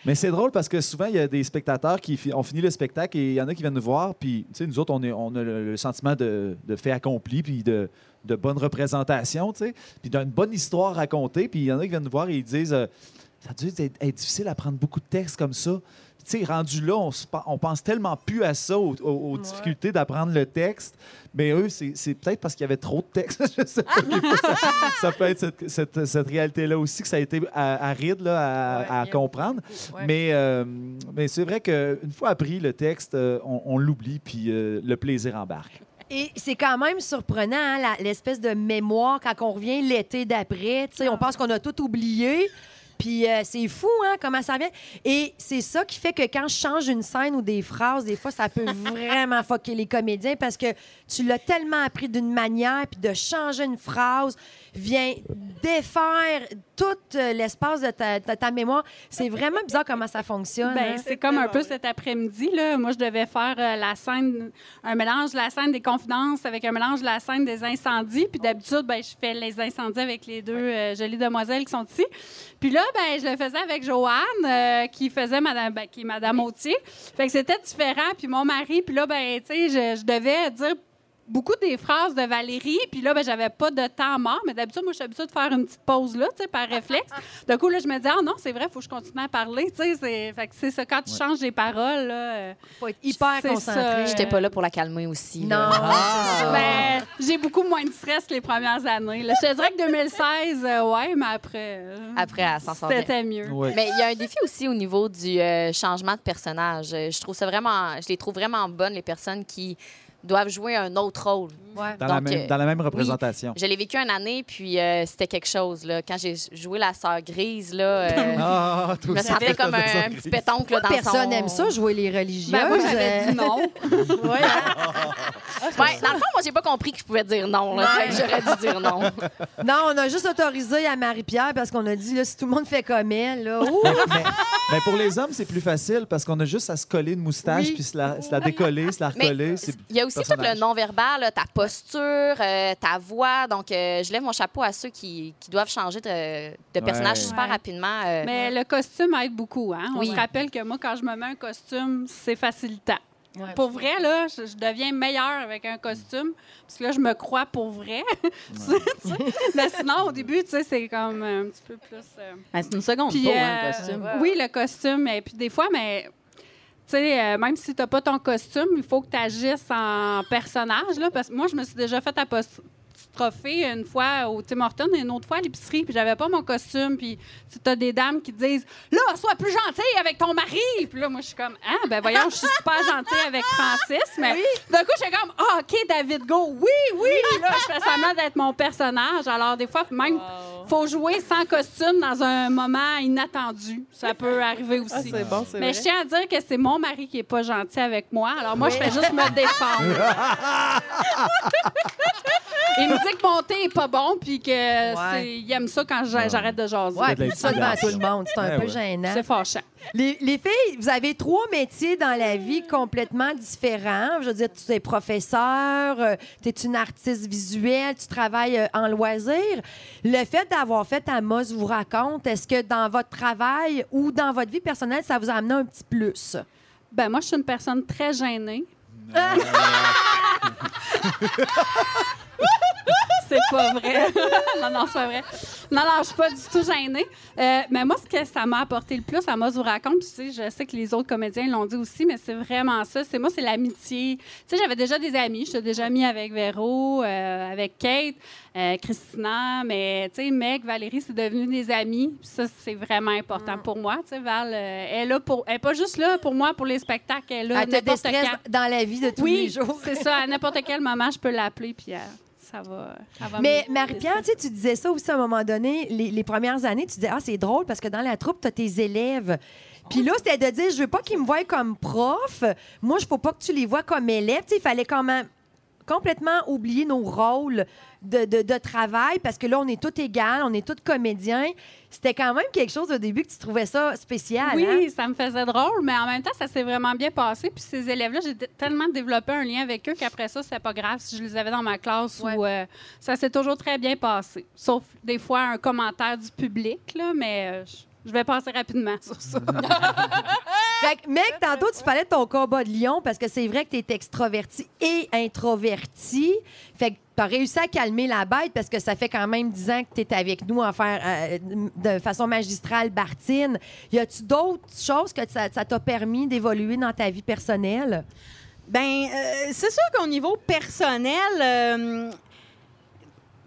Mais c'est drôle parce que souvent, il y a des spectateurs qui ont fini le spectacle et il y en a qui viennent nous voir. Puis, tu sais, nous autres, on, a le, sentiment de, fait accompli puis de, de bonne représentation, tu sais. Puis d'une bonne histoire racontée. Puis il y en a qui viennent nous voir et ils disent euh, Ça a dû être, être difficile à prendre beaucoup de textes comme ça. Puis, Tu sais, rendu là, on, se pen- on pense tellement plus à ça, aux, difficultés d'apprendre le texte. Mais eux, c'est peut-être parce qu'il y avait trop de textes. <laughs> Je sais pas. des fois, ça, ça peut être cette, cette- cette réalité-là aussi que ça a été aride là, à, à comprendre. Ouais. Mais, euh, mais c'est vrai qu'une fois appris le texte, euh, on, on l'oublie, puis euh, le plaisir embarque. Et c'est quand même surprenant, hein, l'espèce de mémoire quand on revient l'été d'après. Tu sais, On pense qu'on a tout oublié. Puis euh, c'est fou, hein, comment ça vient. Et c'est ça qui fait que quand je change une scène ou des phrases, des fois, ça peut <laughs> vraiment fucker les comédiens parce que tu l'as tellement appris d'une manière, puis de changer une phrase vient défaire tout euh, l'espace de ta, ta- ta mémoire. C'est vraiment bizarre comment ça fonctionne. Ben, hein. c'est comme un peu cet après-midi. Là. Moi, je devais faire euh, la scène, un mélange de la scène des confidences avec un mélange de la scène des incendies. Puis d'habitude, ben, je fais les incendies avec les deux euh, jolies demoiselles qui sont ici. Puis là, ben, je le faisais avec Joanne, euh, qui faisait Madame, ben, qui est Madame Autier. Fait que c'était différent. Puis mon mari, puis là, ben, tu sais, je, je devais dire beaucoup des phrases de Valérie. Puis là, ben, j'avais pas de temps mort. Mais d'habitude, moi, je suis habituée de faire une petite pause là, tu sais, par réflexe. De coup, là, je me dis, ah non, c'est vrai, il faut que je continue à parler. Tu sais, c'est, fait que c'est ça. Quand tu changes les paroles, là. euh, faut être hyper concentré. J'étais pas là pour la calmer aussi. Non, ça. ben, j'ai beaucoup moins de stress que les premières années. là. Je te dirais que 2016, euh, ouais, mais après, euh, Après, elle s'en sort bien. c'était mieux. Ouais. Mais il y a un défi aussi au niveau du euh, changement de personnage. Je trouve ça vraiment, je les trouve vraiment bonnes les personnes qui doivent jouer un autre rôle. Ouais. Dans, la Donc, même, euh, dans la même représentation. Je l'ai vécu une année, puis euh, c'était quelque chose. Là. Quand j'ai joué la sœur grise, là, euh, <laughs> Ah, je me sentais comme un, un petit pétoncle là, dans Personne son... n'aime ça, jouer les religieuses. Ben, moi, j'avais dit non. <laughs> Ouais, hein? Ouais, dans le fond, j'ai pas compris que je pouvais dire non. là. Fait que J'aurais dû dire non. <laughs> Non, on a juste autorisé à Marie-Pierre parce qu'on a dit, là, si tout le monde fait comme elle, là, ouh, mais, mais pour les hommes, c'est plus facile parce qu'on a juste à se coller une moustache Oui. puis se la, se la décoller, se la Mais recoller. c'est il y a aussi tout personnage. le non-verbal, là, ta posture, euh, ta voix. Donc, euh, je lève mon chapeau à ceux qui, qui doivent changer de, de personnage Ouais. super Ouais. rapidement. euh, Mais le costume aide beaucoup. Hein? On Oui. se rappelle que moi, quand je me mets un costume, c'est facilitant. Ouais. Pour vrai, là, je, je deviens meilleure avec un costume, parce que là, je me crois pour vrai. <laughs> Mais sinon, au début, tu sais, c'est comme un petit peu plus... euh, Ben, c'est une seconde peau, euh, hein, le costume. Oui, le costume. Et puis des fois, mais euh, même si tu n'as pas ton costume, il faut que tu agisses en personnage. Là, parce que moi, je me suis déjà fait apostropher une fois au Tim Hortons et une autre fois à l'épicerie, puis j'avais pas mon costume. Puis tu as des dames qui disent Là, sois plus gentille avec ton mari. Puis là, moi, je suis comme Ah, ben voyons, je suis super gentille avec Francis. Mais d'un coup, j'étais comme Ah, OK, David Go, oui, oui. Là, je fais semblant d'être mon personnage. Alors, des fois, même, faut jouer sans costume dans un moment inattendu. Ça peut arriver aussi. Ah, bon, c'est Mais vrai. je tiens à dire que c'est mon mari qui est pas gentil avec moi. Alors moi, je fais juste me défendre. <laughs> il me dit que mon thé est pas bon, puis que c'est- il aime ça quand j'a- j'arrête de jaser. Ouais, de ça devant tout le monde, c'est un Ouais, peu ouais. gênant. C'est fâchant. Les, les filles, vous avez trois métiers dans la vie complètement différents. Je veux dire, tu es professeur, tu es une artiste visuelle, tu travailles euh, en loisir. Le fait d'avoir fait Amos vous raconte, est-ce que dans votre travail ou dans votre vie personnelle, ça vous a amené un petit plus? Ben moi, je suis une personne très gênée. <laughs> <laughs> c'est pas vrai. <laughs> non, non, c'est pas vrai. Non, non, je suis pas du tout gênée. Euh, mais moi, ce que ça m'a apporté le plus, à moi, je vous raconte, tu sais, je sais que les autres comédiens l'ont dit aussi, mais c'est vraiment ça. C'est moi, c'est l'amitié. Tu sais, j'avais déjà des amis. J'étais déjà amie avec Véro, euh, avec Kate, euh, Christina, mais tu sais, Meg, Valérie, c'est devenu des amis. Ça, c'est vraiment important pour moi. Tu sais, Val, euh, elle est là pour. Elle est pas juste là pour moi, pour les spectacles. Elle est là Elle te n'importe déstresse quand. dans la vie de tous les Oui, jours. c'est ça. À n'importe quel moment, je peux l'appeler, puis euh, ça va. ça va Mais Marie-Pierre, tu sais, tu disais ça aussi à un moment donné, les, les premières années, tu disais, ah, c'est drôle parce que dans la troupe, tu as tes élèves. Puis là, c'était de dire, je veux pas qu'ils me voient comme prof. Moi, je veux pas que tu les vois comme élèves. Il fallait quand même complètement oublier nos rôles de, de- de travail parce que là, on est tous égales, on est tous comédiens. C'était quand même quelque chose au début que tu trouvais ça spécial. hein? Oui, ça me faisait drôle, mais en même temps, ça s'est vraiment bien passé. Puis ces élèves-là, j'ai tellement développé un lien avec eux qu'après ça, c'était pas grave si je les avais dans ma classe Ouais. ou euh, ça s'est toujours très bien passé. Sauf des fois un commentaire du public, là, mais euh, je- je vais passer rapidement sur ça. <laughs> Fait que, mec, tantôt, tu parlais de ton combat de lion parce que c'est vrai que tu es extroverti et introverti. Fait que tu as réussi à calmer la bête parce que ça fait quand même 10 ans que tu es avec nous en faire euh, de façon magistrale, Bartine. Y a-tu d'autres choses que ça t'a permis d'évoluer dans ta vie personnelle? Ben, euh, c'est sûr qu'au niveau personnel, euh,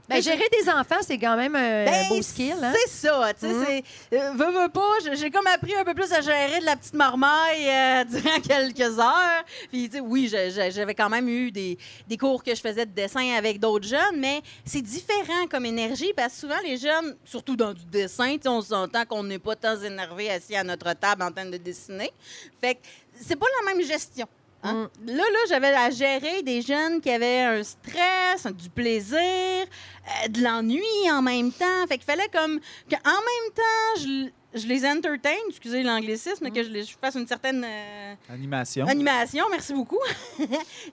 Ben, gérer des enfants, c'est quand même un Ben, beau skill. Hein? C'est ça, tu sais, c'est... euh, veux, veux pas, j'ai- comme appris un peu plus à gérer de la petite marmaille euh, <laughs> durant quelques heures. Puis, tu sais, oui, j'avais quand même eu des, des cours que je faisais de dessin avec d'autres jeunes, mais c'est différent comme énergie parce que souvent, les jeunes, surtout dans du dessin, on s'entend qu'on n'est pas tant énervé assis à notre table en train de dessiner. Fait que c'est pas la même gestion. Hein? Là, là, j'avais à gérer des jeunes qui avaient un stress, du plaisir, euh, de l'ennui en même temps. Fait qu'il fallait comme qu'en même temps, je, je les entertain, excusez l'anglicisme, que je, les- je fasse une certaine euh, Animation. animation, merci beaucoup. <laughs>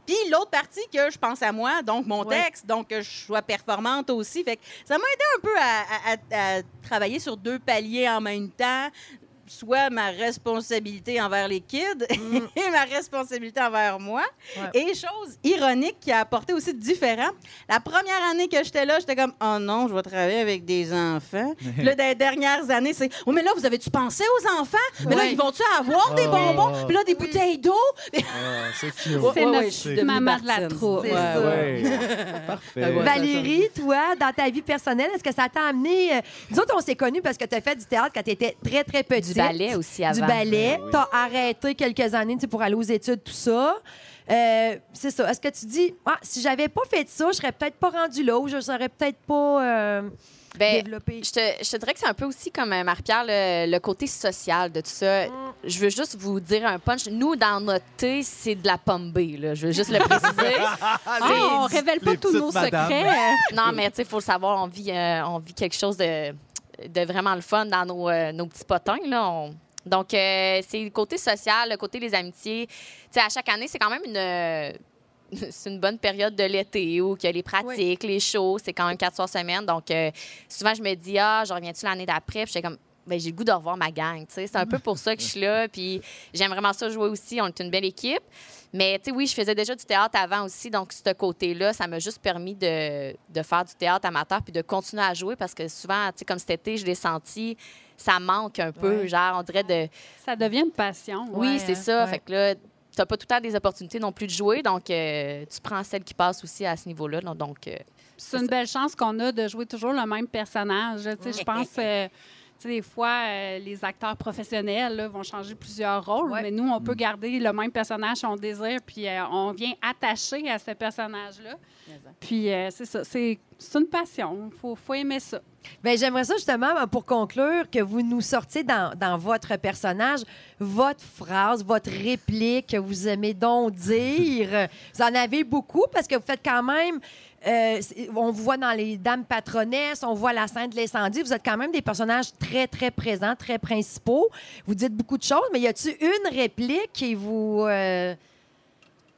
Puis l'autre partie que je pense à moi, donc mon Ouais. texte, donc que je sois performante aussi. Fait que ça m'a aidé un peu à, à- à- à travailler sur deux paliers en même temps soit ma responsabilité envers les kids <laughs> et ma responsabilité envers moi. Ouais. Et chose ironique qui a apporté aussi de différent. La première année que j'étais là, j'étais comme oh non, je vais travailler avec des enfants. Puis <laughs> là, les dernières années, c'est oh mais là, vous avez-tu pensé aux enfants? Mais là, ils vont-tu avoir des Oh. bonbons? Puis là, des bouteilles d'eau? <laughs> Ah, c'est C'est ouais, notre maman de la troupe. Ouais. Parfait. Valérie, toi, dans ta vie personnelle, est-ce que ça t'a amené. euh, Nous autres, on s'est connus parce que tu as fait du théâtre quand tu étais très, très petite. Du ballet aussi avant. Du ballet. Tu as arrêté quelques années tu sais, pour aller aux études, tout ça. Euh, c'est ça. Est-ce que tu dis, ah, si j'avais pas fait ça, je serais peut-être pas rendu là ou je serais peut-être pas euh, Ben, développé? Je te, je te dirais que c'est un peu aussi comme euh, Marie-Pierre, le, le côté social de tout ça. Je veux juste vous dire un punch. Nous, dans notre thé, c'est de la pomme B, là. Je veux juste le préciser. <laughs> Ah, on révèle pas tous nos secrets. non, mais tu sais, il faut le savoir, on vit, euh, on vit quelque chose de, de vraiment le fun dans nos, euh, nos petits potins, là. On- Donc, euh, c'est le côté social, le côté des amitiés. Tu sais, à chaque année, c'est quand même une... euh, <laughs> c'est une bonne période de l'été où il y a les pratiques, les shows, c'est quand même quatre soirs semaine. Donc, euh, souvent, je me dis, ah, je reviens-tu l'année d'après? Puis, j'étais comme, ben, j'ai le goût de revoir ma gang. C'est un peu pour ça que je suis là. Puis, j'aime vraiment ça jouer aussi. On est une belle équipe. Mais, oui, je faisais déjà du théâtre avant aussi. Donc, ce côté-là, ça m'a juste permis de, de faire du théâtre amateur puis de continuer à jouer parce que souvent, comme cet été, je l'ai senti, ça manque un peu. Ouais. Genre, on dirait de. Ça devient une passion. Oui, Ouais, c'est hein, ça. ouais. Fait que là, t'as pas tout le temps des opportunités non plus de jouer. Donc, euh, tu prends celle qui passe aussi à ce niveau-là. là. Donc, euh, C'est une belle chance qu'on a de jouer toujours le même personnage. Je pense, euh, <laughs> tu sais, des fois, euh, les acteurs professionnels là, vont changer plusieurs rôles, Ouais. mais nous, on peut garder le même personnage si on désire, puis euh, on vient attaché à ce personnage-là. Puis euh, c'est ça, c'est c'est une passion. Il faut, faut aimer ça. Ben, J'aimerais ça justement, ben, pour conclure, que vous nous sortiez dans, dans votre personnage votre phrase, votre réplique que vous aimez donc dire. Vous en avez beaucoup parce que vous faites quand même euh, on vous voit dans les Dames Patronesses, on voit la scène de l'incendie. Vous êtes quand même des personnages très, très présents, très principaux. Vous dites beaucoup de choses, mais y a-t-il une réplique qui vous, euh,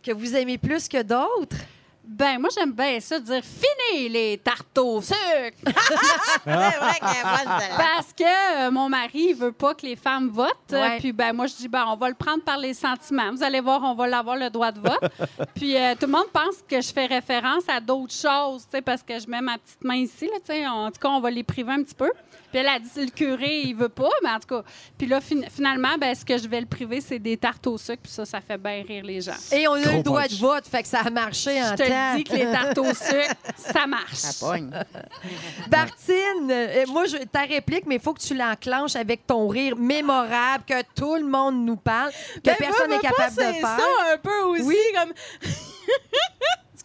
que vous aimez plus que d'autres? Ben, moi, j'aime bien ça, dire fini les tartes au sucre. <laughs> C'est vrai qu'elle est bonne, celle-là. Parce que euh, mon mari il veut pas que les femmes votent. Ouais. Puis ben moi je dis ben on va le prendre par les sentiments. Vous allez voir, on va l'avoir le droit de vote. <laughs> Puis euh, tout le monde pense que je fais référence à d'autres choses, tu sais parce que je mets ma petite main ici là, tu sais, en tout cas on va les priver un petit peu. Puis elle a dit le curé il veut pas, mais en tout cas, puis là fin- finalement ben ce que je vais le priver c'est des tartes au sucre, puis ça ça fait bien rire les gens. Et on a eu le droit de vote, fait que ça a marché en Je te dis que les tartes au <laughs> sucre, ça marche. Ça pogne. Bartine, euh, moi, je, ta réplique, mais il faut que tu l'enclenches avec ton rire mémorable, que tout le monde nous parle, que Ben, personne n'est capable pas, de c'est faire. ça un peu aussi, Oui. comme... <laughs>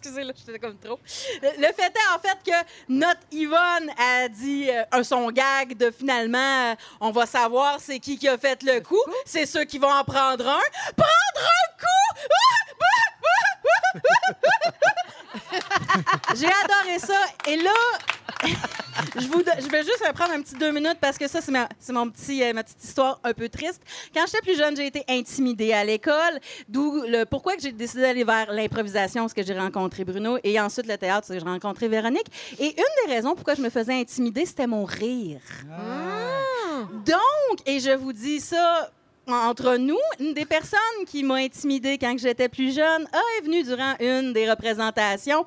Excusez, là, j'étais comme trop. Le le fait est, en fait, que notre Yvonne a dit euh, un son gag de finalement, euh, on va savoir c'est qui qui a fait le coup. C'est ceux qui vont en prendre un. Prendre un coup! J'ai adoré ça. Et là, je, vous, do- je vais juste prendre un petit deux minutes parce que ça, c'est ma, mon petit, euh, ma petite histoire un peu triste. Quand j'étais plus jeune, j'ai été intimidée à l'école, d'où le pourquoi que j'ai décidé d'aller vers l'improvisation, parce que j'ai rencontré Bruno, et ensuite le théâtre, parce que j'ai rencontré Véronique. Et une des raisons pourquoi je me faisais intimider, c'était mon rire. Donc, et je vous dis ça entre nous, une des personnes qui m'a intimidée quand j'étais plus jeune a est venue durant une des représentations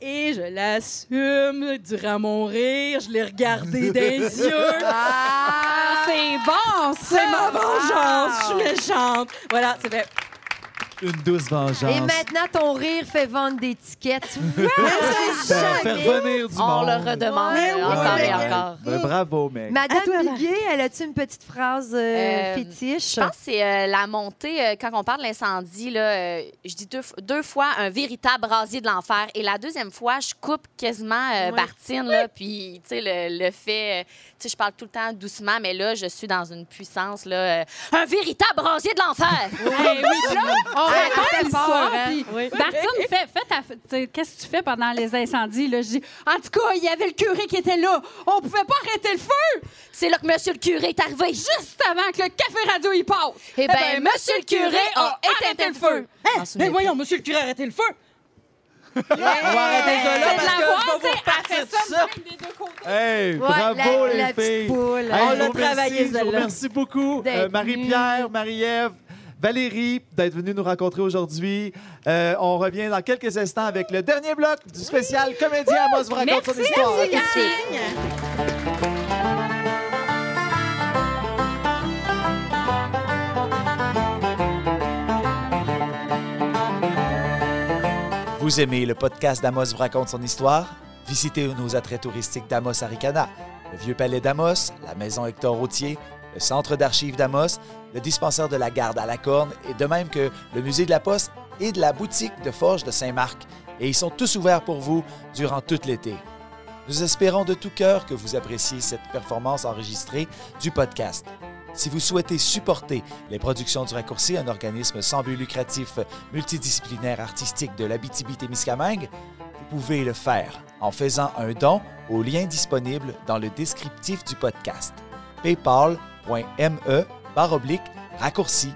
et je l'assume durant mon rire, je l'ai regardé <laughs> dans les yeux. Ah, c'est bon ça. C'est ma vengeance, je suis méchante. Voilà, c'est fait. Une douce vengeance. Et maintenant, ton rire fait vendre des tickets. C'est Ben, faire venir du On monde. le redemande Ouais, ouais, encore ouais. et encore. Ben, bravo, mec. Madame À toi, Val. Biguet, elle a-tu une petite phrase euh, Euh, fétiche? Je pense que c'est euh, la montée, euh, quand on parle de l'incendie, là, euh, je dis deux, f- deux fois un véritable brasier de l'enfer. Et la deuxième fois, je coupe quasiment euh. Bartine, là, puis, tu sais, le, le fait... euh, tu sais, je parle tout le temps doucement, mais là, je suis dans une puissance, là... euh, un véritable brasier de l'enfer! Eh <laughs> oui, puis là, on raconte l'histoire. hein? Oui. Ta- sais, qu'est-ce que tu fais pendant les incendies? Là? Je dis, en tout cas, il y avait le curé qui était là. On pouvait pas arrêter le feu C'est là que Monsieur le curé est arrivé. juste avant que le café radio y passe. Eh bien, Monsieur le curé a éteint le feu. Souviens Mais voyons, monsieur le curé, arrêtez le feu. On va arrêter ça là parce que je vais vous repartir ça ça. Hey, Ouais, bravo la- les filles. poule. Hey, On vous travaillé, vous celle-là. remercie beaucoup, euh, Marie-Pierre, Marie-Ève, Valérie, d'être venue nous rencontrer aujourd'hui. Euh, on revient dans quelques instants avec le dernier bloc du spécial Comédien Amos vous raconte son histoire. À Vous aimez le podcast d'Amos vous raconte son histoire? Visitez nos attraits touristiques d'Amos Aricana, le Vieux Palais d'Amos, la Maison Hector Routier, le Centre d'archives d'Amos, le dispensaire de la Garde à la Corne, et de même que le Musée de la Poste et de la boutique de Forge de Saint-Marc. Et ils sont tous ouverts pour vous durant tout l'été. Nous espérons de tout cœur que vous appréciez cette performance enregistrée du podcast. Si vous souhaitez supporter les productions du Raccourci, un organisme sans but lucratif multidisciplinaire artistique de l'Abitibi-Témiscamingue, vous pouvez le faire en faisant un don au lien disponible dans le descriptif du podcast. paypal.me raccourci.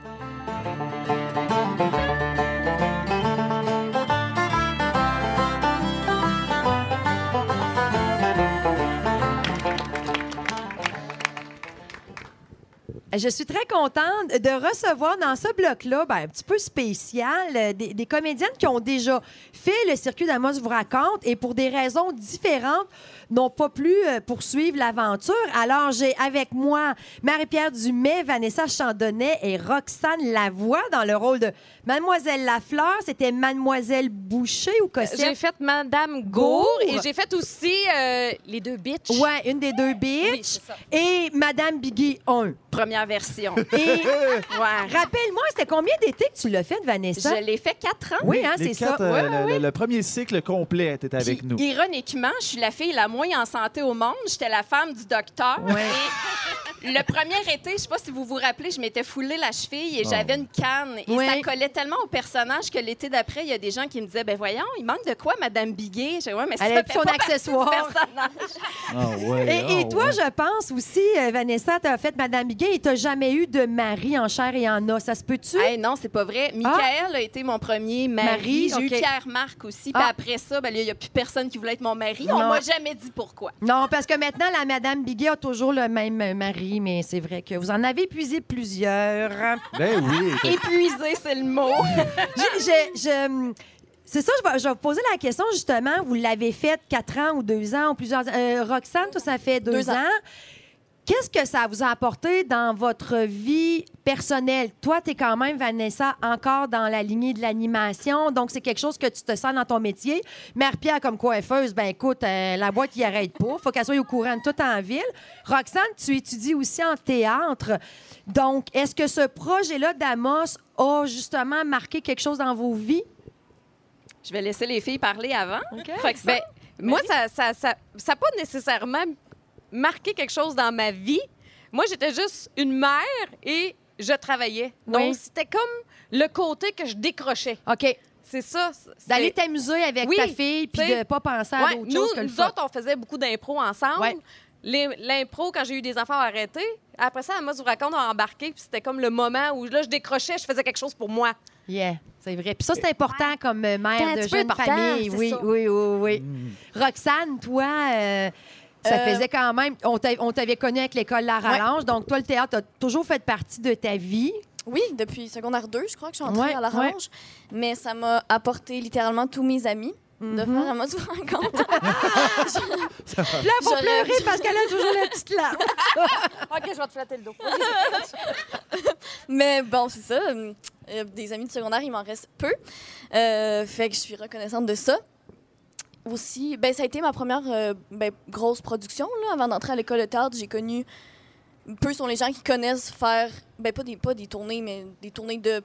Je suis très contente de recevoir dans ce bloc-là, ben, un petit peu spécial, euh, des, des comédiennes qui ont déjà fait le circuit d'Amos vous raconte et pour des raisons différentes n'ont pas pu euh, poursuivre l'aventure. Alors, j'ai avec moi Marie-Pierre Dumais, Vanessa Chandonnet et Roxane Lavoie dans le rôle de Mademoiselle Lafleur. C'était Mademoiselle Boucher ou J'ai Cossette? fait Madame Gour Gour. et j'ai fait aussi euh, les deux bitches. Ouais, une des deux bitches. et Madame Biggie 1. Première version. Et <laughs> ouais. rappelle-moi, c'était combien d'étés que tu l'as fait, Vanessa? Je l'ai fait quatre ans. Oui, hein, c'est ça. euh, Ouais, le, premier cycle complet était avec Puis, nous. Ironiquement, je suis la fille la moins en santé au monde. J'étais la femme du docteur. Ouais. Et le premier été, je sais pas si vous vous rappelez, je m'étais foulé la cheville et Oh. j'avais une canne. Et Oui. ça collait tellement au personnage que l'été d'après, il y a des gens qui me disaient Ben voyons, il manque de quoi, Madame Biguet? Je ouais, mais ça Elle a fait plus son pas partie du accessoire. personnage. <laughs> Ah ouais, Et, et ah toi, ouais. je pense aussi, euh, Vanessa, tu as fait Madame Biguet et tu jamais eu de mari en chair et en os. Ça se peut-tu? Hey, non, c'est pas vrai. Michael a été mon premier mari. Mari, J'ai eu. Pierre-Marc aussi. Puis Ah. après ça, ben, il n'y a plus personne qui voulait être mon mari. Non. On m'a jamais dit pourquoi. Non, parce que maintenant, la Madame Biguet a toujours le même euh, mais c'est vrai que vous en avez épuisé plusieurs. Ben oui. <laughs> Épuisé, c'est le mot. <laughs> Je- je- je- c'est ça, je vais, je vais vous poser la question justement. Vous l'avez fait quatre ans ou deux ans ou plusieurs euh, Roxane, toi, ça fait deux, Deux ans. ans. Qu'est-ce que ça vous a apporté dans votre vie personnelle? Toi, tu es quand même, Vanessa, encore dans la lignée de l'animation. Donc, c'est quelque chose que tu te sens dans ton métier. Mère-Pierre, comme coiffeuse, ben écoute, euh, la boîte, il arrête pas. faut qu'elle soit au courant de tout en ville. Roxane, tu étudies aussi en théâtre. Donc, est-ce que ce projet-là d'Amos a justement marqué quelque chose dans vos vies? Je vais laisser les filles parler avant. Roxane? Ben, moi, ça ça, ça, ça pas nécessairement marqué quelque chose dans ma vie. Moi, j'étais juste une mère et je travaillais. Donc, Oui. c'était comme le côté que je décrochais. OK. C'est ça. D'aller t'amuser avec Oui, ta fille puis de pas penser à Ouais, d'autres choses que le nous autres, on faisait beaucoup d'impro ensemble. Ouais. Les- L'impro, quand j'ai eu des enfants, a arrêté. Après ça, moi, je vous raconte, on a embarqué, puis c'était comme le moment où là, je décrochais, je faisais quelque chose pour moi. Yeah, c'est vrai. Puis ça, c'est important comme C'est mère de jeune important, famille. Oui, oui, oui, oui. Roxane, toi, euh, ça Euh, faisait quand même. On t'a- on t'avait connu avec l'école La Rallonge. Donc, toi, le théâtre a toujours fait partie de ta vie. Oui, depuis secondaire 2, je crois que je suis entrée Ouais, à la ouais. range. Mais ça m'a apporté littéralement tous mes amis de faire un mode rencontre. Puis <laughs> là, J'aurais- pleurer parce qu'elle a toujours la petite larme. <laughs> OK, je vais te flatter le dos. <laughs> Mais bon, c'est ça. euh, des amis de secondaire, il m'en reste peu. Euh, fait que je suis reconnaissante de ça. Aussi, ben, ça a été ma première euh, ben, grosse production. Là. Avant d'entrer à l'école de théâtre, j'ai connu. Peu sont les gens qui connaissent faire. Ben, pas des, pas des tournées, mais des tournées de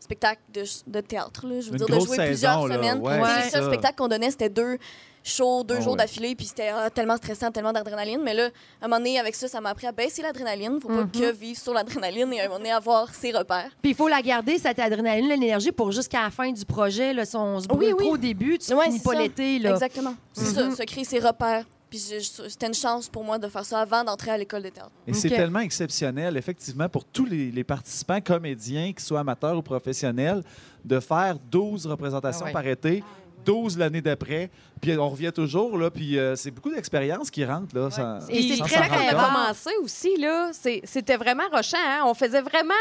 spectacles de, de théâtre. Là. Je veux Une dire, de jouer saison, plusieurs là, semaines. ouais, les seuls ça. spectacles qu'on donnait, c'était deux shows, deux Ah jours ouais. d'affilée, puis c'était ah, tellement stressant, tellement d'adrénaline. Mais là, à un moment donné, avec ça, ça m'a appris à baisser l'adrénaline. Faut pas que vivre sur l'adrénaline et à un moment donné, avoir ses repères. Puis il faut la garder, cette adrénaline, l'énergie, pour jusqu'à la fin du projet. Là, si on se brûle Oui, oui. trop au début, tu Ouais, finis c'est pas l'été. là. Exactement. C'est ça, se créer ses repères. Puis c'était une chance pour moi de faire ça avant d'entrer à l'école de théâtre. Et c'est tellement exceptionnel, effectivement, pour tous les, les participants, comédiens, qu'ils soient amateurs ou professionnels, de faire 12 représentations Ah ouais. par été, 12 l'année d'après. Puis on revient toujours, là, puis euh, c'est beaucoup d'expérience qui rentre, là. sans- Et c'est sans très, rendre on a commencé aussi, là, c'est- c'était vraiment rochant. hein. On faisait vraiment...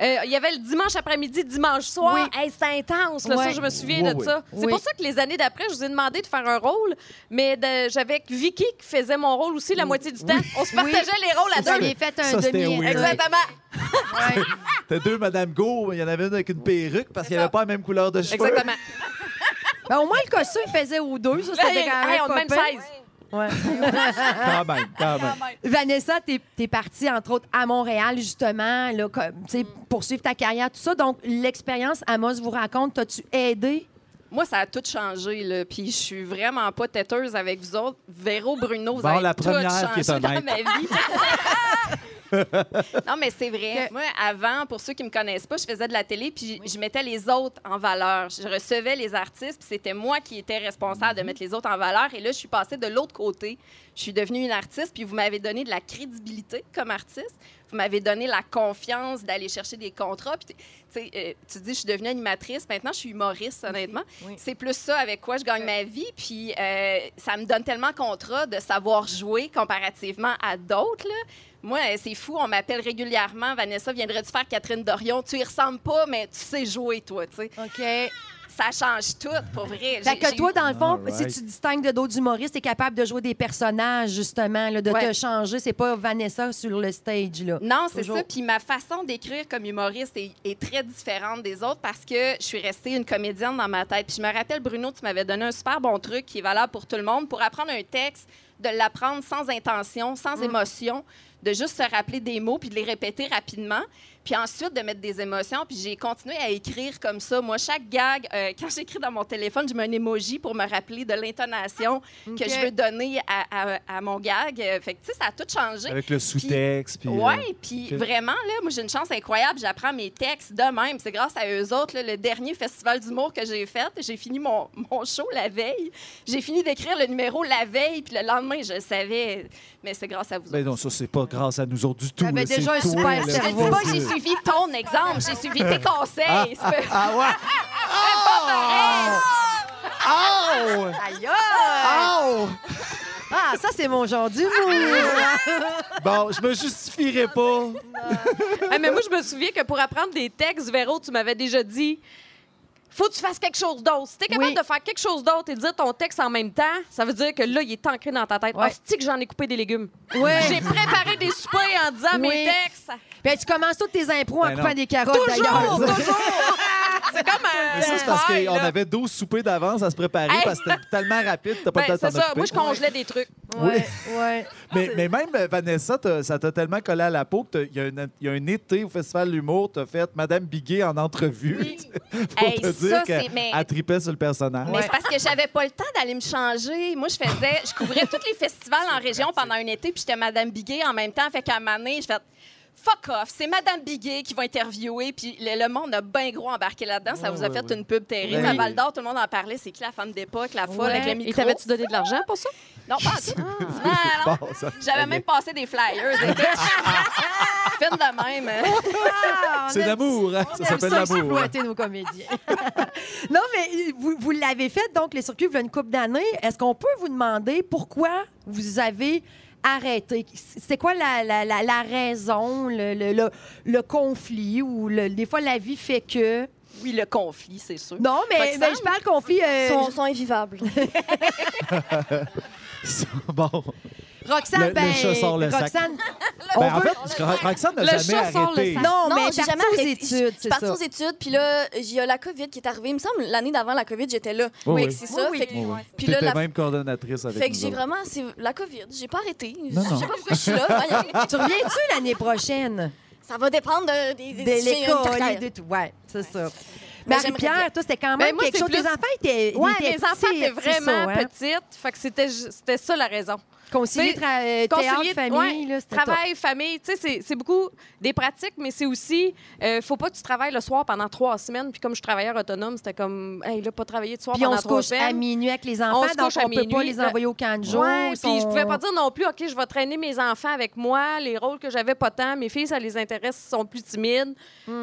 euh, Il y avait le dimanche après-midi, dimanche soir. Oui. Hey, c'était intense, là, Ouais. ça, je me souviens Oui, de oui. ça. C'est pour ça que les années d'après, je vous ai demandé de faire un rôle, mais de- j'avais Vicky qui faisait mon rôle aussi la moitié du temps. On se partageait les rôles à deux. aviez fait un Ça, demi. weird. Exactement. <laughs> T'as deux Madame Go, il y en avait une avec une perruque parce qu'il n'y avait pas la même couleur de cheveux. Exactement. <laughs> Ben, au moins, le costume faisait aux deux. Ça, c'était quand même hey, on pas a même pire. 16. Ouais. Quand même, quand même. Vanessa, t'es es partie, entre autres, à Montréal, justement, là, comme, sais, poursuivre ta carrière, tout ça. Donc, l'expérience, Amos vous raconte, t'as-tu aidé? Moi, ça a tout changé, là. Puis je suis vraiment pas têteuse avec vous autres. Véro, Bruno, vous Bon, avez la tout première qui est changé dans honnête. ma vie. <laughs> <laughs> non, mais c'est vrai. Moi, avant, pour ceux qui me connaissent pas, je faisais de la télé, puis je mettais les autres en valeur. Je recevais les artistes, puis c'était moi qui étais responsable de mettre les autres en valeur. Et là, je suis passée de l'autre côté. Je suis devenue une artiste, puis vous m'avez donné de la crédibilité comme artiste. Vous m'avez donné la confiance d'aller chercher des contrats. Puis, tu sais, euh, tu dis, je suis devenue animatrice. Maintenant, je suis humoriste, honnêtement. C'est plus ça avec quoi je gagne ma vie. Puis, euh, ça me donne tellement contrat de savoir jouer comparativement à d'autres. Moi, c'est fou. On m'appelle régulièrement. Vanessa, viendrais-tu faire Catherine Dorion? Tu y ressembles pas, mais tu sais jouer, toi. tu sais. OK. Ça change tout, pour vrai. Fait que toi, dans le fond, right. si tu distingues de d'autres humoristes, t'es capable de jouer des personnages, justement, là, de Ouais. te changer. C'est pas Vanessa sur le stage, là. Non, c'est ça. Puis ma façon d'écrire comme humoriste est, est très différente des autres parce que je suis restée une comédienne dans ma tête. Puis je me rappelle, Bruno, tu m'avais donné un super bon truc qui est valable pour tout le monde. Pour apprendre un texte, de l'apprendre sans intention, sans Mm. émotion, de juste se rappeler des mots puis de les répéter rapidement. Puis ensuite de mettre des émotions. Puis j'ai continué à écrire comme ça. Moi, chaque gag, euh, <laughs> quand j'écris dans mon téléphone, je mets un emoji pour me rappeler de l'intonation OK. que je veux donner à, à- à mon gag. Euh, Fait que, tu sais, ça a tout changé. Avec le sous-texte. puis, euh, Oui, puis vraiment, là, moi, j'ai une chance incroyable. J'apprends mes textes de même. C'est grâce à eux autres. là, le dernier festival d'humour que j'ai fait, j'ai fini mon, <laughs> mon show la veille. J'ai fini d'écrire le numéro la veille, puis le lendemain, je le savais. Mais c'est grâce à vous. Ben non, ça, c'est pas grâce à nous autres du tout. Là, déjà un super là. Je te cerveau. dis pas que j'ai suivi ton exemple, j'ai suivi tes conseils. Ah, C'est ah, pas- ah, ouais. Oh! Aïe! aïe! Oh! Ah, ça, c'est mon genre d'humour. <laughs> Bon, je me justifierai pas. Ah, mais moi, je me souviens que pour apprendre des textes, Véro, tu m'avais déjà dit faut que tu fasses quelque chose d'autre. Si tu es capable Oui. de faire quelque chose d'autre et de dire ton texte en même temps, ça veut dire que là, il est ancré dans ta tête. Ouais. Ah, c'est que j'en ai coupé des légumes? Ouais. J'ai préparé des soupers en disant mes textes. Ben, tu commences toutes tes impros en Ben coupant des carottes, d'ailleurs. Toujours, toujours. <laughs> c'est comme un. Mais ça, c'est parce qu'on avait 12 soupers d'avance à se préparer Hey! parce que c'était tellement rapide, t'as pas Ben, le temps c'est de t'en ça. Moi, je congelais des trucs. Ouais, ouais. <laughs> Mais, mais même, euh, Vanessa, ça t'a tellement collé à la peau qu'il y, a une- il y a un été au Festival de l'humour, t'as fait Madame Biguet en entrevue <laughs> pour Hey, te ça, dire c'est- qu'elle mais- tripait sur le personnage. Mais c'est parce que j'avais pas le temps d'aller me changer. Moi, je faisais, je couvrais tous les festivals en région pendant un été, puis j'étais Madame Biguet en même temps. Fait qu'à un moment donné, je fais fuck off, c'est Madame Biguet qui va interviewer, puis le, le monde a bien gros embarqué là-dedans. Ça vous a ouais, fait ouais. une pub terrible. À Val d'Or, tout le monde en parlait. C'est qui la femme d'époque, la folle avec le Et micro? t'avais-tu donné de l'argent pour ça? Non, pas en tout. <laughs> Non, non. Bon, ça- J'avais même passé des flyers. <laughs> Fine de même. Ah, on C'est l'amour, hein? on ça s'appelle l'amour. exploiter nos comédiens. <laughs> non, mais vous, vous l'avez fait, donc, les circuits, il y a une couple d'années. Est-ce qu'on peut vous demander pourquoi vous avez arrêté? C'est quoi la, la- la- la raison, le, le- le- le conflit ou le- des fois la vie fait que... Oui, le conflit, c'est sûr. Non, mais, mais je parle conflit... euh, Ils sont, sont invivables. <laughs> <laughs> bon. Roxane, Le- le ben, chat sort le sac. Roxane, <laughs> on Ben, en fait, Ro- Roxane n'a Le jamais le arrêté. sac. Non, Non, mais j'ai partie jamais aux arrêté. études, Je suis partie aux études, puis là, il y a la COVID qui est arrivée. Il me semble l'année d'avant la COVID, j'étais là. Oui, Fait que oui. c'est ça. Oui, Oui, oui. Puis là, la- même coordonnatrice avec Fait que j'ai vraiment, c'est la COVID. J'ai pas arrêté. Non, Je non. sais pas pourquoi je suis là. <laughs> Tu reviens-tu l'année prochaine? Ça va dépendre de, De si j'ai une l'école et de tout. Ouais, c'est ça. Mais Marie-Pierre, toi, c'était quand Ben, même moi, quelque c'est chose. Tes plus- enfants étaient, étaient mes enfants petits, étaient vraiment ça, hein? petites. Fait que c'était ça la raison. Concilier tra- euh, Concilier- théâtre, famille, ouais, là, travail, famille, tu sais, c'est- beaucoup des pratiques, mais c'est aussi, euh, faut pas que tu travailles le soir pendant trois semaines. Puis comme je suis travailleur autonome, c'était comme, hey, là, pas travailler de soir Puis pendant on se trois couche semaines. à minuit avec les On enfants, se donc on peut pas les envoyer au camp de jour. Ouais, puis je pouvais pas dire non plus, OK, je vais traîner mes enfants avec moi, les rôles que j'avais pas tant. Mes filles, ça les intéresse, sont plus timides.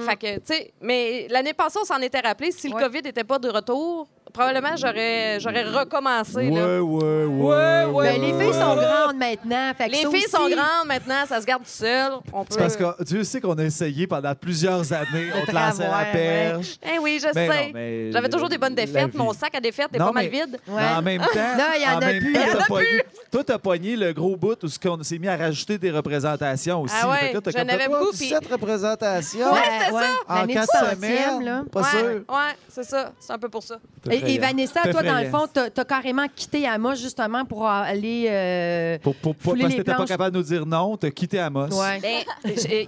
Fait que, tu sais, mais l'année passée, on s'en était rappelé. Si. Ouais. le COVID n'était pas de retour, probablement, j'aurais j'aurais recommencé. là. Ouais, ouais, ouais. Ouais. Ben, les filles sont grandes maintenant. fait que Les ça filles aussi- sont grandes maintenant, ça se garde tout seul. On peut... C'est parce que Dieu sait qu'on a essayé pendant plusieurs années. On <laughs> te lançait la travers, perche. Eh oui, je Mais sais. non, mais J'avais toujours des bonnes la défaites. vie. Mon sac à défaites est Non, pas mal mais- vide. Ouais. Mais en même <laughs> temps, Là, il y en a même plus. temps, Il y en t'as a pogné- Toi, t'as pogné le gros bout où ce qu'on s'est mis à rajouter des représentations aussi. Ah ouais, j'en avais beaucoup, oh, puis- 17 représentations. Ouais, c'est ouais. En L'année du 4 centième, semaines. là. Pas ouais, sûr. ouais, c'est ça. C'est un peu pour ça. Et, et Effrayant. Vanessa, toi, dans le effrayant. fond, t'as as carrément quitté Amos justement pour aller. euh, Pour, pour, pour- parce que t'étais pas capable de nous dire non, t'as quitté Amos. Ouais. Ben,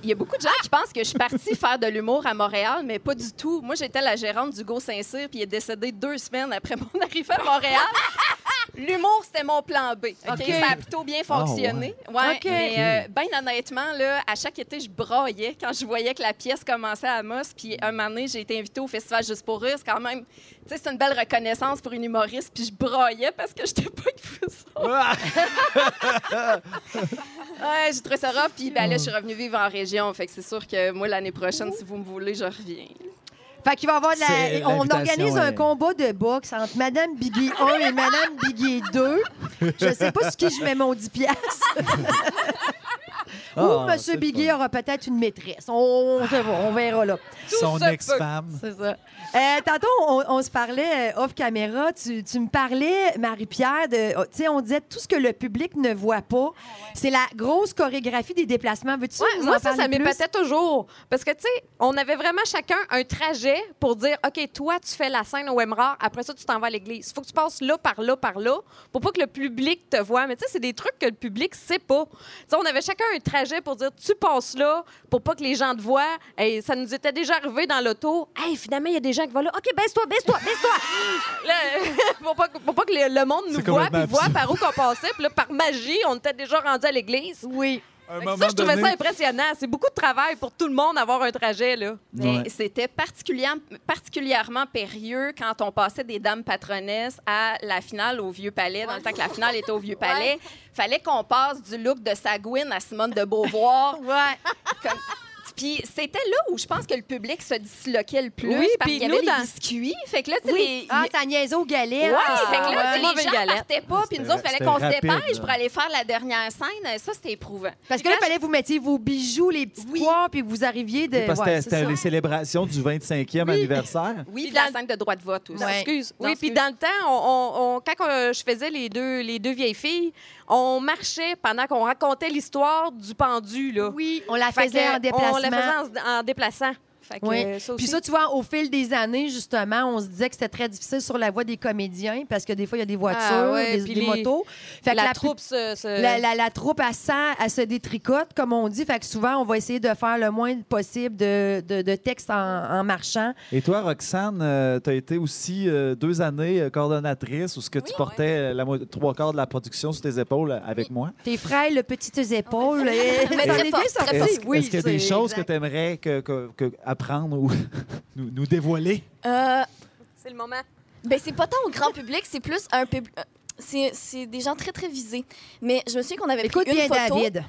il y a beaucoup de gens qui pensent que je suis partie faire de l'humour à Montréal, mais pas du tout. Moi, j'étais la gérante du Go Saint-Cyr, puis il est décédé deux semaines après mon arrivée à Montréal. L'humour, c'était mon plan B. OK? Ça a plutôt bien fonctionné. ouais. OK. Mais euh, ben honnêtement, là, à chaque été, je braillais quand je voyais que la pièce commençait à Amos. Puis un moment donné, j'ai été invitée au Festival Juste pour eux. C'est quand même, tu sais, c'est une belle reconnaissance pour une humoriste. Puis je braillais parce que j'étais pas une Ah! <laughs> Ouais, j'ai trouvé ça rough. Puis ben, là, je suis revenue vivre en région. Fait que c'est sûr que moi, l'année prochaine, si vous me voulez, je reviens. Fait qu'il va y avoir de la... On organise un est- combat de boxe entre Madame Biggie 1 et Madame Biggie 2. Je sais pas sur qui je mets mon 10 piastres. <laughs> Ou Ah, Monsieur c'est Biggie aura peut-être une maîtresse. On, on, verra, on verra là. Son ex-femme. C'est ça. Euh, tantôt, on, on se parlait euh, off caméra. Tu, tu me parlais, Marie-Pierre, de. oh, Tu sais, on disait tout ce que le public ne voit pas. C'est la grosse chorégraphie des déplacements. Veux-tu Ouais, nous moi, en ça, ça parler plus? m'épatait toujours. Parce que, tu sais, on avait vraiment chacun un trajet pour dire, OK, toi, tu fais la scène au Emrard, après ça, tu t'en vas à l'église. Il faut que tu passes là, par là, par là, pour pas que le public te voie. Mais tu sais, c'est des trucs que le public sait pas. Tu sais, on avait chacun un trajet trajet pour dire tu passes là pour pas que les gens te voient. Hey, ça nous était déjà arrivé dans l'auto. Hey, finalement, il y a des gens qui vont là. OK, baisse-toi, baisse-toi, <gasps> baisse-toi. <laughs> Pour, pas, pour pas que le, le monde nous voit puis voit par où qu'on passait. Puis là, par magie, on était déjà rendu à l'église. Oui. Un moment ça, je trouvais donné- ça impressionnant. C'est beaucoup de travail pour tout le monde avoir un trajet, là. Mais Ouais. c'était particulièrement, particulièrement périlleux quand on passait des dames patronesses à la finale au Vieux Palais, dans le temps que la finale était au Vieux Palais. Fallait qu'on passe du look de Sagouine à Simone de Beauvoir. Ouais. Puis c'était là où je pense que le public se disloquait le plus Oui, parce puis qu'il y avait nous, les dans- biscuits. Fait que là, tu sais, Oui. les- Ah, t'as niaisé aux galettes. Ouais, c'est fait que ça, là, ouais. les gens galette. partaient pas, puis nous autres, fallait c'était qu'on se dépêche là. pour aller faire la dernière scène. Ça, c'était éprouvant. Parce que là, il fallait que vous mettiez vos bijoux, les petites poires, puis que vous arriviez de. Parce que ouais, c'était- ça. les célébrations du 25e anniversaire. Oui, puis dans la le- scène de droit de vote aussi. Excuse. Oui, puis dans le temps, on, on- on- quand je faisais les deux, les deux vieilles filles, on marchait pendant qu'on racontait l'histoire du pendu. Là. Oui, on la Fait faisait que en déplacement. On la faisait en, en déplaçant. Fait que, Oui. euh, ça Puis ça, tu vois, au fil des années, justement, on se disait que c'était très difficile sur la voie des comédiens parce que des fois, il y a des voitures, Ah ouais, des, puis des les- motos. Fait que la, troupe se... se- La, la- la troupe, sent, elle se détricote, comme on dit. Fait que souvent, on va essayer de faire le moins possible de, de, de texte en, en marchant. Et toi, Roxane, tu as été aussi euh, deux années euh, coordonnatrice où ce que tu portais euh, la trois quarts de la production sur tes épaules euh, avec moi. Tes frères, le petites épaules. <laughs> et- Mais ça très est. Est-ce Oui, est-ce qu'il y a des choses que tu aimerais que, que- que apprendre ou <laughs> nous, nous dévoiler? Euh, C'est le moment. ben, c'est pas tant au grand public, c'est plus un public. C'est, c'est des gens très, très visés. Mais je me souviens qu'on avait Écoute pris bien, une photo David.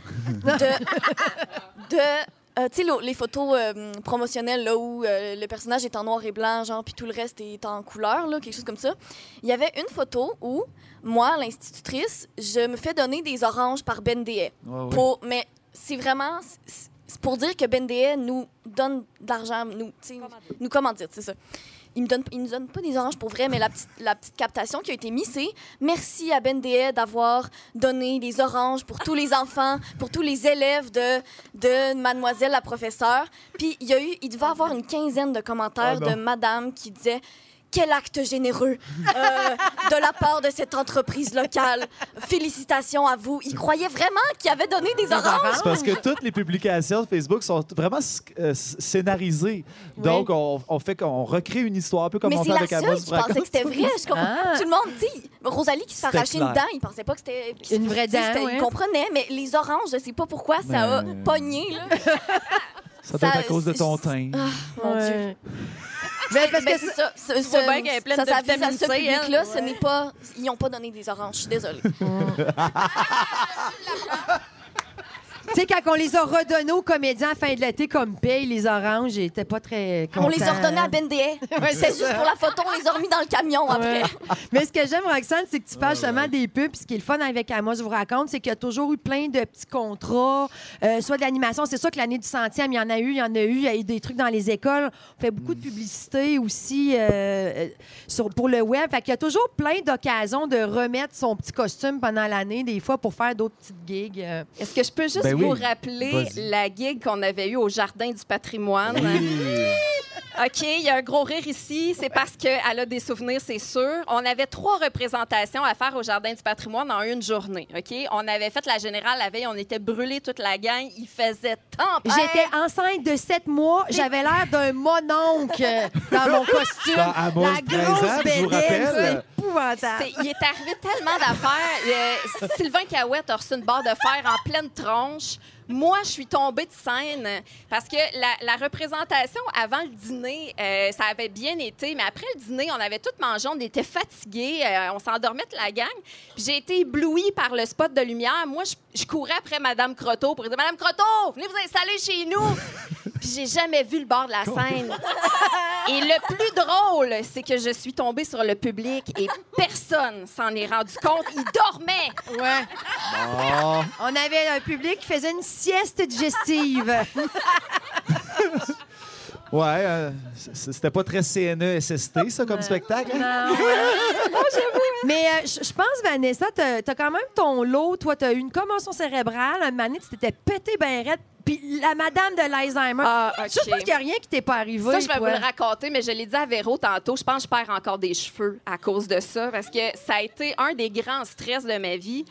de... <laughs> de euh, tu sais, les photos euh, promotionnelles là, où euh, le personnage est en noir et blanc, genre, puis tout le reste est en couleur, là, quelque chose comme ça. Il y avait une photo où, moi, l'institutrice, je me fais donner des oranges par Ben ouais. Pour, mais c'est vraiment c'est- c'est pour dire que Dehaye nous donne de l'argent, nous, nous commandite, c'est ça. Il me donne, il nous donne pas des oranges pour vrai, mais la petite, la petite captation qui a été mise, c'est merci à Dehaye d'avoir donné des oranges pour tous les enfants, pour tous les élèves de, de Mademoiselle la professeure. Puis il y a eu, il devait avoir une quinzaine de commentaires non. de Madame qui disaient quel acte généreux euh, de la part de cette entreprise locale. Félicitations à vous. Il croyait vraiment qu'il avait donné des oranges. C'est parce que toutes les publications de Facebook sont vraiment sc- euh, scénarisées. Donc, on, on fait qu'on recrée une histoire un peu comme Mais on c'est fait la avec seule Amos qui pensait que c'était vrai. Je. Ah. Tout le monde, sais, Rosalie qui se fait une dent, il pensait pas que c'était Une vraie dent, ouais. Il comprenait, mais les oranges, je sais pas pourquoi, ça a pogné. Là. Ça doit être à cause de ton teint. Ah, mon Dieu. Ouais. Ben, parce Ben, que c'est ça. Ce- ce- est pleine ça de vitamine ce C, public-là, ce n'est pas. Ils n'ont pas donné des oranges. Je suis désolée. <laughs> <laughs> Tu sais, quand on les a redonnés aux comédiens à la fin de l'été comme paye, les oranges, ils étaient pas très contents. On les a redonnés à Ben. <laughs> Ouais, c'est juste pour la photo, on les a remis dans le camion après. Ouais. <laughs> Mais ce que j'aime, Roxane, c'est que tu parles justement des pubs. Puis ce qui est le fun avec Amos, je vous raconte, c'est qu'il y a toujours eu plein de petits contrats, euh, soit de l'animation. C'est sûr que l'année du centième, il y en a eu, il y en a eu. Il y a eu des trucs dans les écoles. On fait beaucoup de publicité aussi euh, euh, sur, pour le web. Fait qu'il y a toujours plein d'occasions de remettre son petit costume pendant l'année, des fois, pour faire d'autres petites gigs. Est-ce que je peux juste Ben oui. vous rappeler la gig qu'on avait eue au Jardin du patrimoine? Oui. OK, il y a un gros rire ici. C'est parce qu'elle a des souvenirs, c'est sûr. On avait trois représentations à faire au Jardin du patrimoine en une journée. OK? On avait fait la générale la veille, on était brûlés toute la gang. Il faisait tempête. J'étais enceinte de sept mois. J'avais l'air d'un mononcle <laughs> dans mon costume. Dans Amos, la 13 grosse ans, je vous bédaine, rappelle. c'est épouvantable. Il est arrivé tellement d'affaires. Euh, Sylvain Cahouette a reçu une barre de fer en pleine tronche. Moi, je suis tombée de scène parce que la, représentation avant le dîner, euh, ça avait bien été, mais après le dîner, on avait tout mangé, on était fatigués, euh, on s'endormait de la gang. Puis j'ai été éblouie par le spot de lumière. Moi, je, je courais après Madame Croteau pour dire Madame Croteau, venez vous installer chez nous. <laughs> Puis j'ai jamais vu le bord de la scène. Et le plus drôle, c'est que je suis tombée sur le public et personne s'en est rendu compte. Ils dormaient. Ouais. On avait un public qui faisait une sieste digestive. Ouais, euh, c'était pas très CNE-SST, ça, comme spectacle. hein? Non, <laughs> ouais. Mais euh, je je pense, Vanessa, t'as as quand même ton lot. Toi, t'as eu une commotion cérébrale. Un moment donné, tu t'étais pété ben raide. Puis la madame de l'Alzheimer. Ah, Je pense qu'il n'y a rien qui t'est pas arrivé. Ça, je vais toi. vous le raconter, mais je l'ai dit à Véro tantôt. Je pense que je perds encore des cheveux à cause de ça, parce que ça a été un des grands stress de ma vie.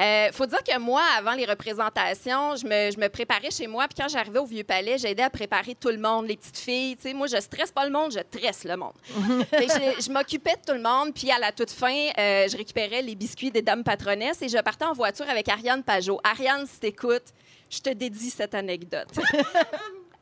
Euh, faut dire que moi, avant les représentations, je me, je me préparais chez moi. Puis quand j'arrivais au Vieux Palais, j'aidais à préparer tout le monde, les petites filles. Tu sais, moi, je stresse pas le monde, je tresse le monde. Fait que je je m'occupais de tout le monde. Puis à la toute fin, euh, je récupérais les biscuits des dames patronesses et je partais en voiture avec Ariane Pajot. Ariane, si t'écoutes, je te dédie cette anecdote. <laughs>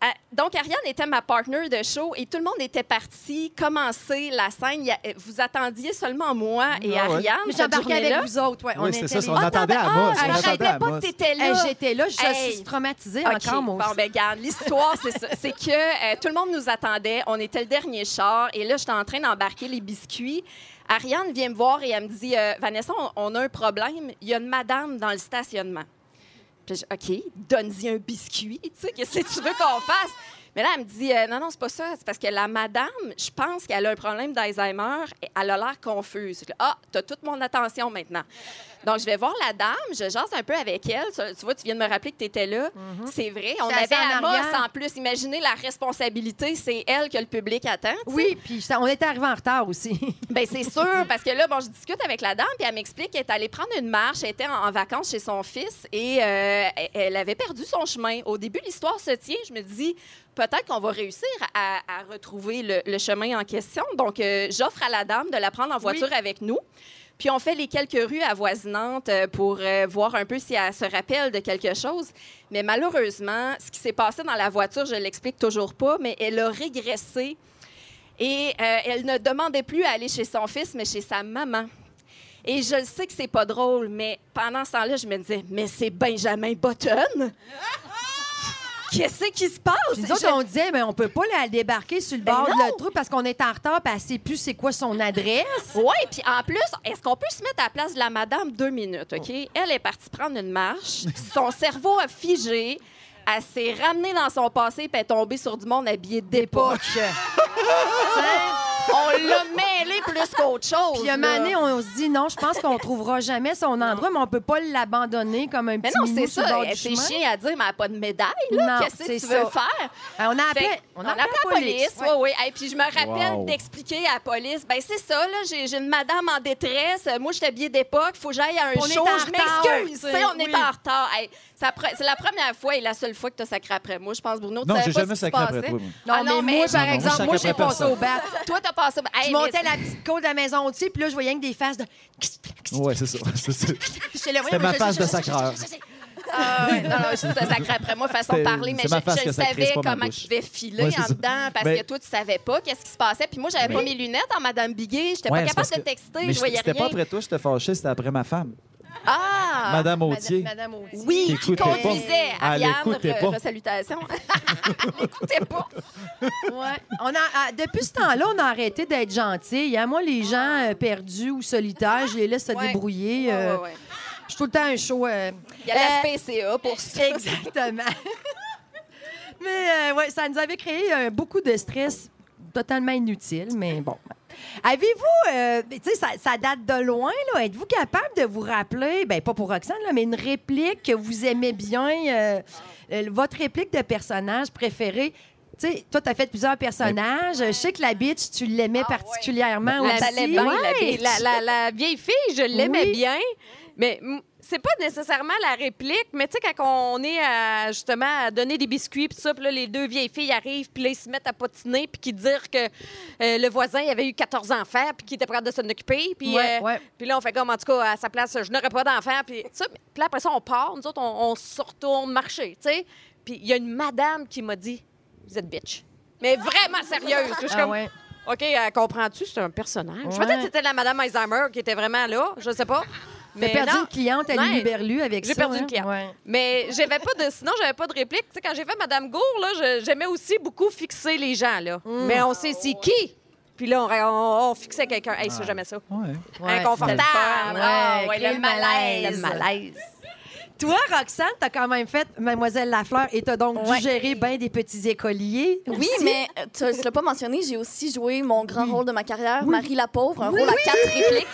Euh, donc, Ariane était ma partner de show et tout le monde était parti commencer la scène. Euh, vous attendiez seulement moi et Ah ouais. Ariane. J'embarquais avec journée-là. vous autres. Ouais, on Oui, c'est ça, les- on attendait à Amos. Ah, on je savais pas que t'étais là. Hey, J'étais là, je Hey. suis traumatisée encore, moi Bon, aussi. ben, regarde, l'histoire, c'est ça. C'est que euh, tout le monde nous attendait. On était le dernier char. Et là, j'étais en train d'embarquer les biscuits. Ariane vient me voir et elle me dit euh, Vanessa, on, on a un problème. Il y a une madame dans le stationnement. Puis je OK, donne-y un biscuit. Tu sais, qu'est-ce que tu veux qu'on fasse? Mais là, elle me dit euh, Non, non, c'est pas ça. C'est parce que la madame, je pense qu'elle a un problème d'Alzheimer et elle a l'air confuse. Ah, t'as toute mon attention maintenant. Donc, je vais voir la dame, je jase un peu avec elle. Tu, vois, tu viens de me rappeler que tu étais là. C'est vrai. On avait en Amos arrière. en plus. Imaginez la responsabilité, c'est elle que le public attend. Oui, puis on était arrivé en retard aussi. <laughs> Ben c'est sûr, parce que là, bon, je discute avec la dame, puis elle m'explique qu'elle est allée prendre une marche, elle était en, en vacances chez son fils et euh, elle- avait perdu son chemin. Au début, l'histoire se tient. Je me dis, peut-être qu'on va réussir à, à retrouver le, le chemin en question. Donc, euh, j'offre à la dame de la prendre en voiture avec nous. Puis on fait les quelques rues avoisinantes euh, pour euh, voir un peu si elle se rappelle de quelque chose. Mais malheureusement, ce qui s'est passé dans la voiture, je l'explique toujours pas, mais elle a régressé et euh, elle ne demandait plus à aller chez son fils, mais chez sa maman. Et je sais que c'est pas drôle, mais pendant ce temps-là, je me disais, mais c'est Benjamin Button? Qu'est-ce qui se passe? Nous autres, on disait, mais on peut pas la débarquer sur le Ben bord de le trou parce qu'on est en retard, puis elle sait plus c'est quoi son adresse. <laughs> Oui, puis en plus, est-ce qu'on peut se mettre à la place de la madame deux minutes, OK? Elle est partie prendre une marche, <laughs> son cerveau a figé, elle s'est ramenée dans son passé puis elle est tombée sur du monde habillé d'époque. <laughs> on l'a mêlé plus qu'autre chose. Puis un moment donné, on se dit, non, je pense qu'on trouvera jamais son endroit, mais on peut pas l'abandonner comme un Mais petit non, minou c'est ça. chemin. chien à dire, mais elle n'a pas de médaille. Non, Qu'est-ce que c'est tu ça. veux faire? Euh, On a appelé, Fait- on on a a appelé appelé la police. Ouais. Oui, oui. Et puis je me rappelle Wow. d'expliquer à la police, ben c'est ça, là, j'ai une madame en détresse. Moi, je suis habillée d'époque. faut que j'aille à un On est show. en Je retard, m'excuse. On est en retard. Hey, c'est la première fois et la seule fois que tu as sacré après moi, je pense, Bruno. Tu Non, j'ai pas jamais ce qui se sacré après toi, moi. Non, Ah mais moi, par exemple, moi, j'ai passé au bat. Toi, t'as passé. Hey, Je mais montais la petite côte de la maison au-dessus, puis là, je voyais que des faces de... Ouais, c'est ça. <laughs> C'était ma mais je- face de sacreur. Ah ouais, non, non, je sacré après moi, façon de C'était- parler, mais je, je savais comment je vais filer Ouais, en ça. dedans parce Mais- que toi, tu savais pas qu'est-ce qui se passait. Puis moi, j'avais Mais- pas mes lunettes en Madame Biguet. J'étais Ouais, pas capable de que- texter, Mais je voyais c'était rien. pas après toi, j'étais fâché, c'était après ma femme. Ah! Madame Autier. Madame Autier. Oui, Qui pas. conduisait. Ah, elle Ariane, écoutait re- pas. salutations. <laughs> Écoutait pas. Ouais. On a, ah, depuis ce temps-là, on a arrêté d'être gentils. Hein? Moi, les gens euh, perdus ou solitaires, je les laisse se Ouais. débrouiller. Ouais, euh, ouais, ouais. Je suis tout le temps un show. euh, Il y a la SPCA pour ça. Exactement. <laughs> mais euh, ouais, ça nous avait créé euh, beaucoup de stress totalement inutile, mais bon. Avez-vous, euh, tu sais, ça, ça date de loin, là. Êtes-vous capable de vous rappeler, ben pas pour Roxane, là, mais une réplique que vous aimez bien, euh, euh, votre réplique de personnage préféré? Tu sais, toi, tu as fait plusieurs personnages. Je sais que la bitch, tu l'aimais particulièrement La, aussi. la, la- Ouais. la- la- la vieille fille, je l'aimais Oui. bien, mais c'est pas nécessairement la réplique, mais tu sais, quand on est à, justement à donner des biscuits, puis ça, puis là, les deux vieilles filles arrivent, puis là, ils se mettent à patiner, puis qui dire que euh, le voisin avait eu 14 enfants, puis qu'il était prêt de s'en occuper, puis Ouais, euh, ouais. là, on fait comme, en tout cas, à sa place, je n'aurais pas d'enfants, puis ça, puis là, après ça, on part, nous autres, on, on se retourne marcher, tu sais, puis il y a une madame qui m'a dit, vous êtes bitch. Mais vraiment sérieuse. Je suis Ah comme, ouais. OK, euh, comprends-tu? C'est un personnage? Peut-être que c'était la Madame Alzheimer qui était vraiment là. Je sais pas. T'as perdu non. une cliente à Ouais. Lulu Berlu avec ça. J'ai perdu hein? une cliente. Ouais. Mais j'avais pas de. Sinon, j'avais pas de réplique. Tu sais, quand j'ai fait Madame Gour, là, je- j'aimais aussi beaucoup fixer les gens, là. Mm. Mais on sait c'est qui? Puis là, on, on- on fixait quelqu'un. Hey, ça, j'aimais ça. Ouais. Inconfortable. c'était le fun. Ah, Ouais, ouais, créer le malaise. le malaise. Toi, Roxane, t'as quand même fait Mademoiselle Lafleur et t'as donc Ouais. dû gérer bien des petits écoliers. Oui, aussi. mais euh, tu ne l'as pas mentionné, j'ai aussi joué mon grand rôle de ma carrière, Oui. Marie la pauvre, un Oui, rôle à quatre répliques.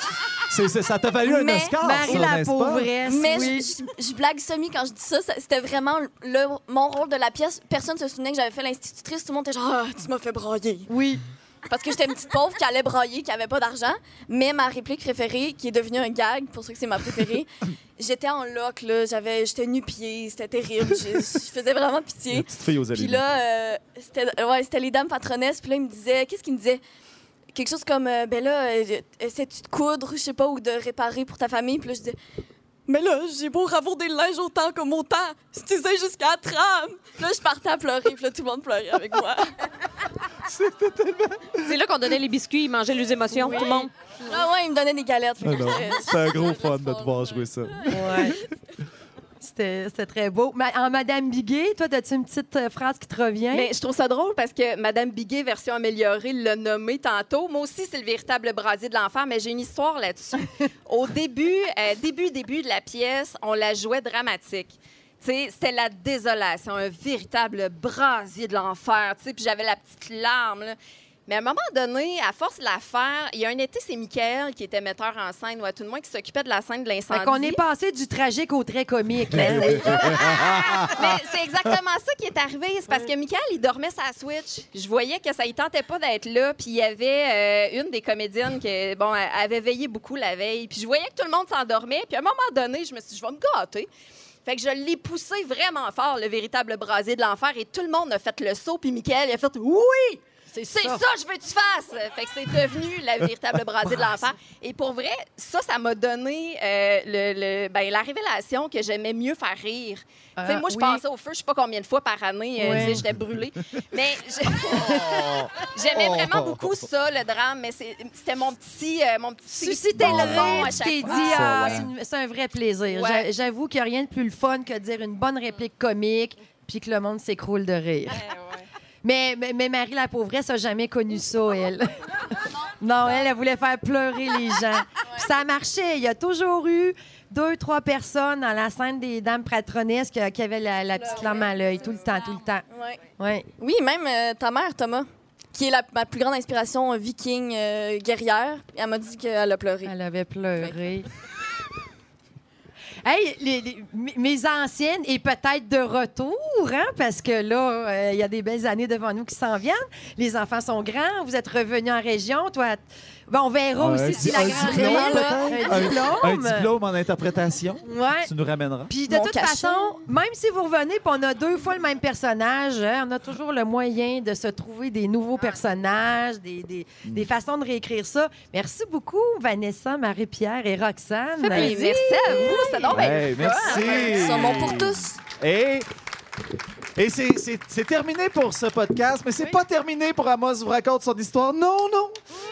C'est- c'est- ça t'a valu un Mais Oscar, Marie ça, la n'est-ce pas? pauvresse, Mais oui. je, je- je blague semi quand je dis ça. ça- C'était vraiment le, mon rôle de la pièce. Personne ne se souvenait que j'avais fait l'institutrice. Tout le monde était genre, Ah, tu m'as fait brailler. Oui. Parce que j'étais une petite pauvre qui allait brailler, qui avait pas d'argent. Mais ma réplique préférée, qui est devenue un gag, pour ceux que c'est ma préférée, <laughs> j'étais en loc, là. J'avais, j'étais nu-pied, c'était terrible. Je, je faisais vraiment pitié. La petite fille aux Puis là, euh, c'était ouais, c'était les dames patronesses. Puis là, ils me disaient, qu'est-ce qu'ils me disaient? Quelque chose comme, euh, ben là, euh, essaies-tu de coudre, je sais pas, ou de réparer pour ta famille? Puis là, je disais, mais là, j'ai beau ravourder le linge autant comme autant. Si tu sais jusqu'à la trame. Puis là, je partais à pleurer. Puis là, tout le monde pleurait avec moi. <laughs> C'est là qu'on donnait les biscuits, ils mangeaient les émotions, tout le monde. Ah ouais, ils me donnaient des galettes. Ah C'est un gros fun de te voir jouer ça. Ouais. <laughs> C'était très beau. Ma- en Madame Biguet, toi, as-tu une petite euh, phrase qui te revient? Mais je trouve ça drôle parce que Madame Biguet, version améliorée, l'a nommé tantôt. Moi aussi, c'est le véritable brasier de l'enfer, mais j'ai une histoire là-dessus. <laughs> Au début, euh, début, début de la pièce, on la jouait dramatique. C'était la désolation, un véritable brasier de l'enfer. Puis j'avais la petite larme. là. Mais à un moment donné, à force de la faire, il y a un été, c'est Michael qui était metteur en scène, ou à tout le moins qui s'occupait de la scène de l'incendie. Fait qu'on est passé du tragique au très comique. Mais là. c'est ça. Mais c'est exactement ça qui est arrivé. C'est parce que Michael, il dormait sa Switch. Je voyais que ça ne tentait pas d'être là. Puis il y avait euh, une des comédiennes qui bon, avait veillé beaucoup la veille. Puis je voyais que tout le monde s'endormait. Puis à un moment donné, je me suis dit, je vais me gâter. Fait que je l'ai poussé vraiment fort, le véritable brasier de l'enfer. Et tout le monde a fait le saut. Puis Michael, il a fait Oui! C'est ça. ça. que je veux que tu fasses. Fait que c'est devenu la véritable <laughs> brasier de l'enfer. Et pour vrai, ça, ça m'a donné euh, le, le- ben, la révélation que j'aimais mieux faire rire. Ah, moi, je oui. passais au feu, je sais pas combien de fois par année, euh, Ouais. j'étais brûlée. Mais j'ai- <laughs> j'aimais vraiment beaucoup ça, le drame. Mais c'est- c'était mon petit, euh, mon petit Susciter le à rire, tu t'es dit, ah, Ouais. c'est un vrai plaisir. Ouais. J'a- J'avoue qu'il n'y a rien de plus le fun que de dire une bonne réplique comique puis que le monde s'écroule de rire. Mais, mais, mais Marie, la pauvresse, n'a jamais connu ça, elle. <laughs> non, elle, elle voulait faire pleurer les gens. Puis ça marchait. Il y a toujours eu deux, trois personnes dans la scène des dames patronesses qui, qui avaient la, la petite larme à l'œil tout le temps, tout le temps. Ouais. Ouais. Oui, même euh, ta mère, Thomas, qui est la, ma plus grande inspiration euh, viking euh, guerrière, elle m'a dit qu'elle a pleuré. Elle avait pleuré. Hey, les- mes anciennes et peut-être de retour, hein, parce que là, euh, il y a des belles années devant nous qui s'en viennent. Les enfants sont grands, vous êtes revenus en région. Toi, ben, on verra aussi si la un grande diplôme, là, peut-être? un diplôme. Un diplôme en interprétation. Ouais. Tu nous ramèneras. Puis de Mon toute cachet. façon, même si vous revenez puis on a deux fois le même personnage, hein, on a toujours le moyen de se trouver des nouveaux personnages, des, des- Mm. des façons de réécrire ça. Merci beaucoup, Vanessa, Marie-Pierre et Roxane. Ben, merci à vous, c'était donc le merci. Ils sont bons pour tous. Et, et c'est- terminé pour ce podcast, mais c'est pas terminé pour Amos vous raconte son histoire. Non, non,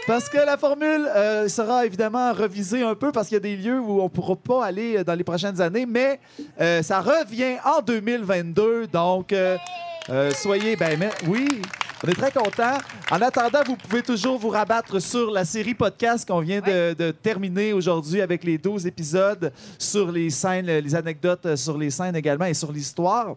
parce que la formule euh, sera évidemment revisée un peu parce qu'il y a des lieux où on pourra pas aller euh, dans les prochaines années, mais euh, ça revient en 2022, donc euh, soyez, ben mais- oui. On est très contents. En attendant, vous pouvez toujours vous rabattre sur la série podcast qu'on vient de, de terminer aujourd'hui avec les 12 épisodes sur les scènes, les anecdotes sur les scènes également et sur l'histoire.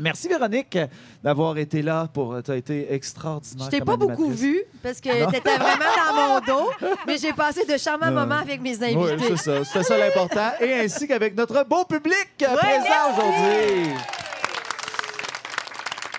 Merci Véronique d'avoir été là pour. Tu as été extraordinaire. Je t'ai pas beaucoup vu parce que Non. tu étais vraiment dans mon <laughs> dos, mais j'ai passé de charmants moments avec mes Oui, invités. c'est ça. C'était ça l'important. Et ainsi qu'avec notre beau public euh, Ouais, présent aujourd'hui.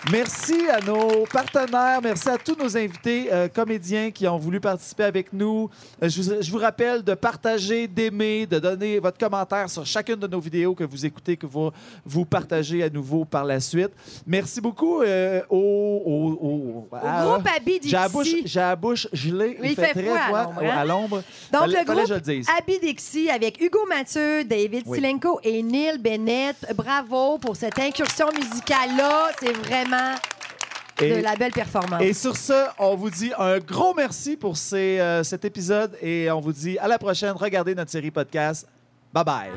Merci à nos partenaires, merci à tous nos invités euh, comédiens qui ont voulu participer avec nous. Euh, je, vous, je vous rappelle de partager, d'aimer, de donner votre commentaire sur chacune de nos vidéos que vous écoutez, que vous, vous partagez à nouveau par la suite. Merci beaucoup euh, au, au, au- à- groupe Abby J'ai la bouche, Dixie. j'ai la bouche gelée. Oui, il fait froid à l'ombre, hein? à l'ombre. Donc, Fallait- le groupe je le dise. Abby Dixie avec Hugo Mathieu, David Oui. Silenko et Neil Bennett. Bravo pour cette incursion musicale-là. C'est vraiment Et- de la belle performance. Et sur ce, on vous dit un gros merci pour ces, euh, cet épisode et on vous dit à la prochaine. Regardez notre série podcast. Bye bye.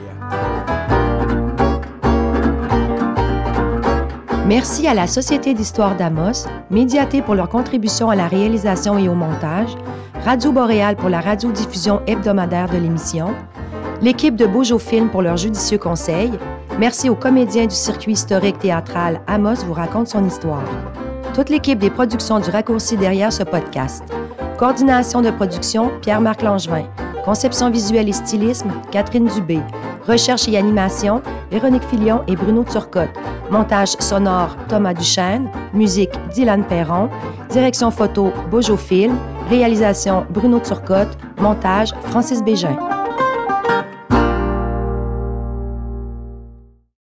Merci à la Société d'histoire d'Amos, Médiaté pour leur contribution à la réalisation et au montage, Radio Boréal pour la radiodiffusion hebdomadaire de l'émission, l'équipe de Beaujo Film pour leurs judicieux conseils. Merci aux comédiens du circuit historique théâtral Amos vous raconte son histoire. Toute l'équipe des productions du raccourci derrière ce podcast. Coordination de production, Pierre-Marc Langevin. Conception visuelle et stylisme, Catherine Dubé. Recherche et animation, Véronique Filion et Bruno Turcotte. Montage sonore, Thomas Duchesne. Musique, Dylan Perron. Direction photo, Beaujo Film. Réalisation, Bruno Turcotte. Montage, Francis Bégin.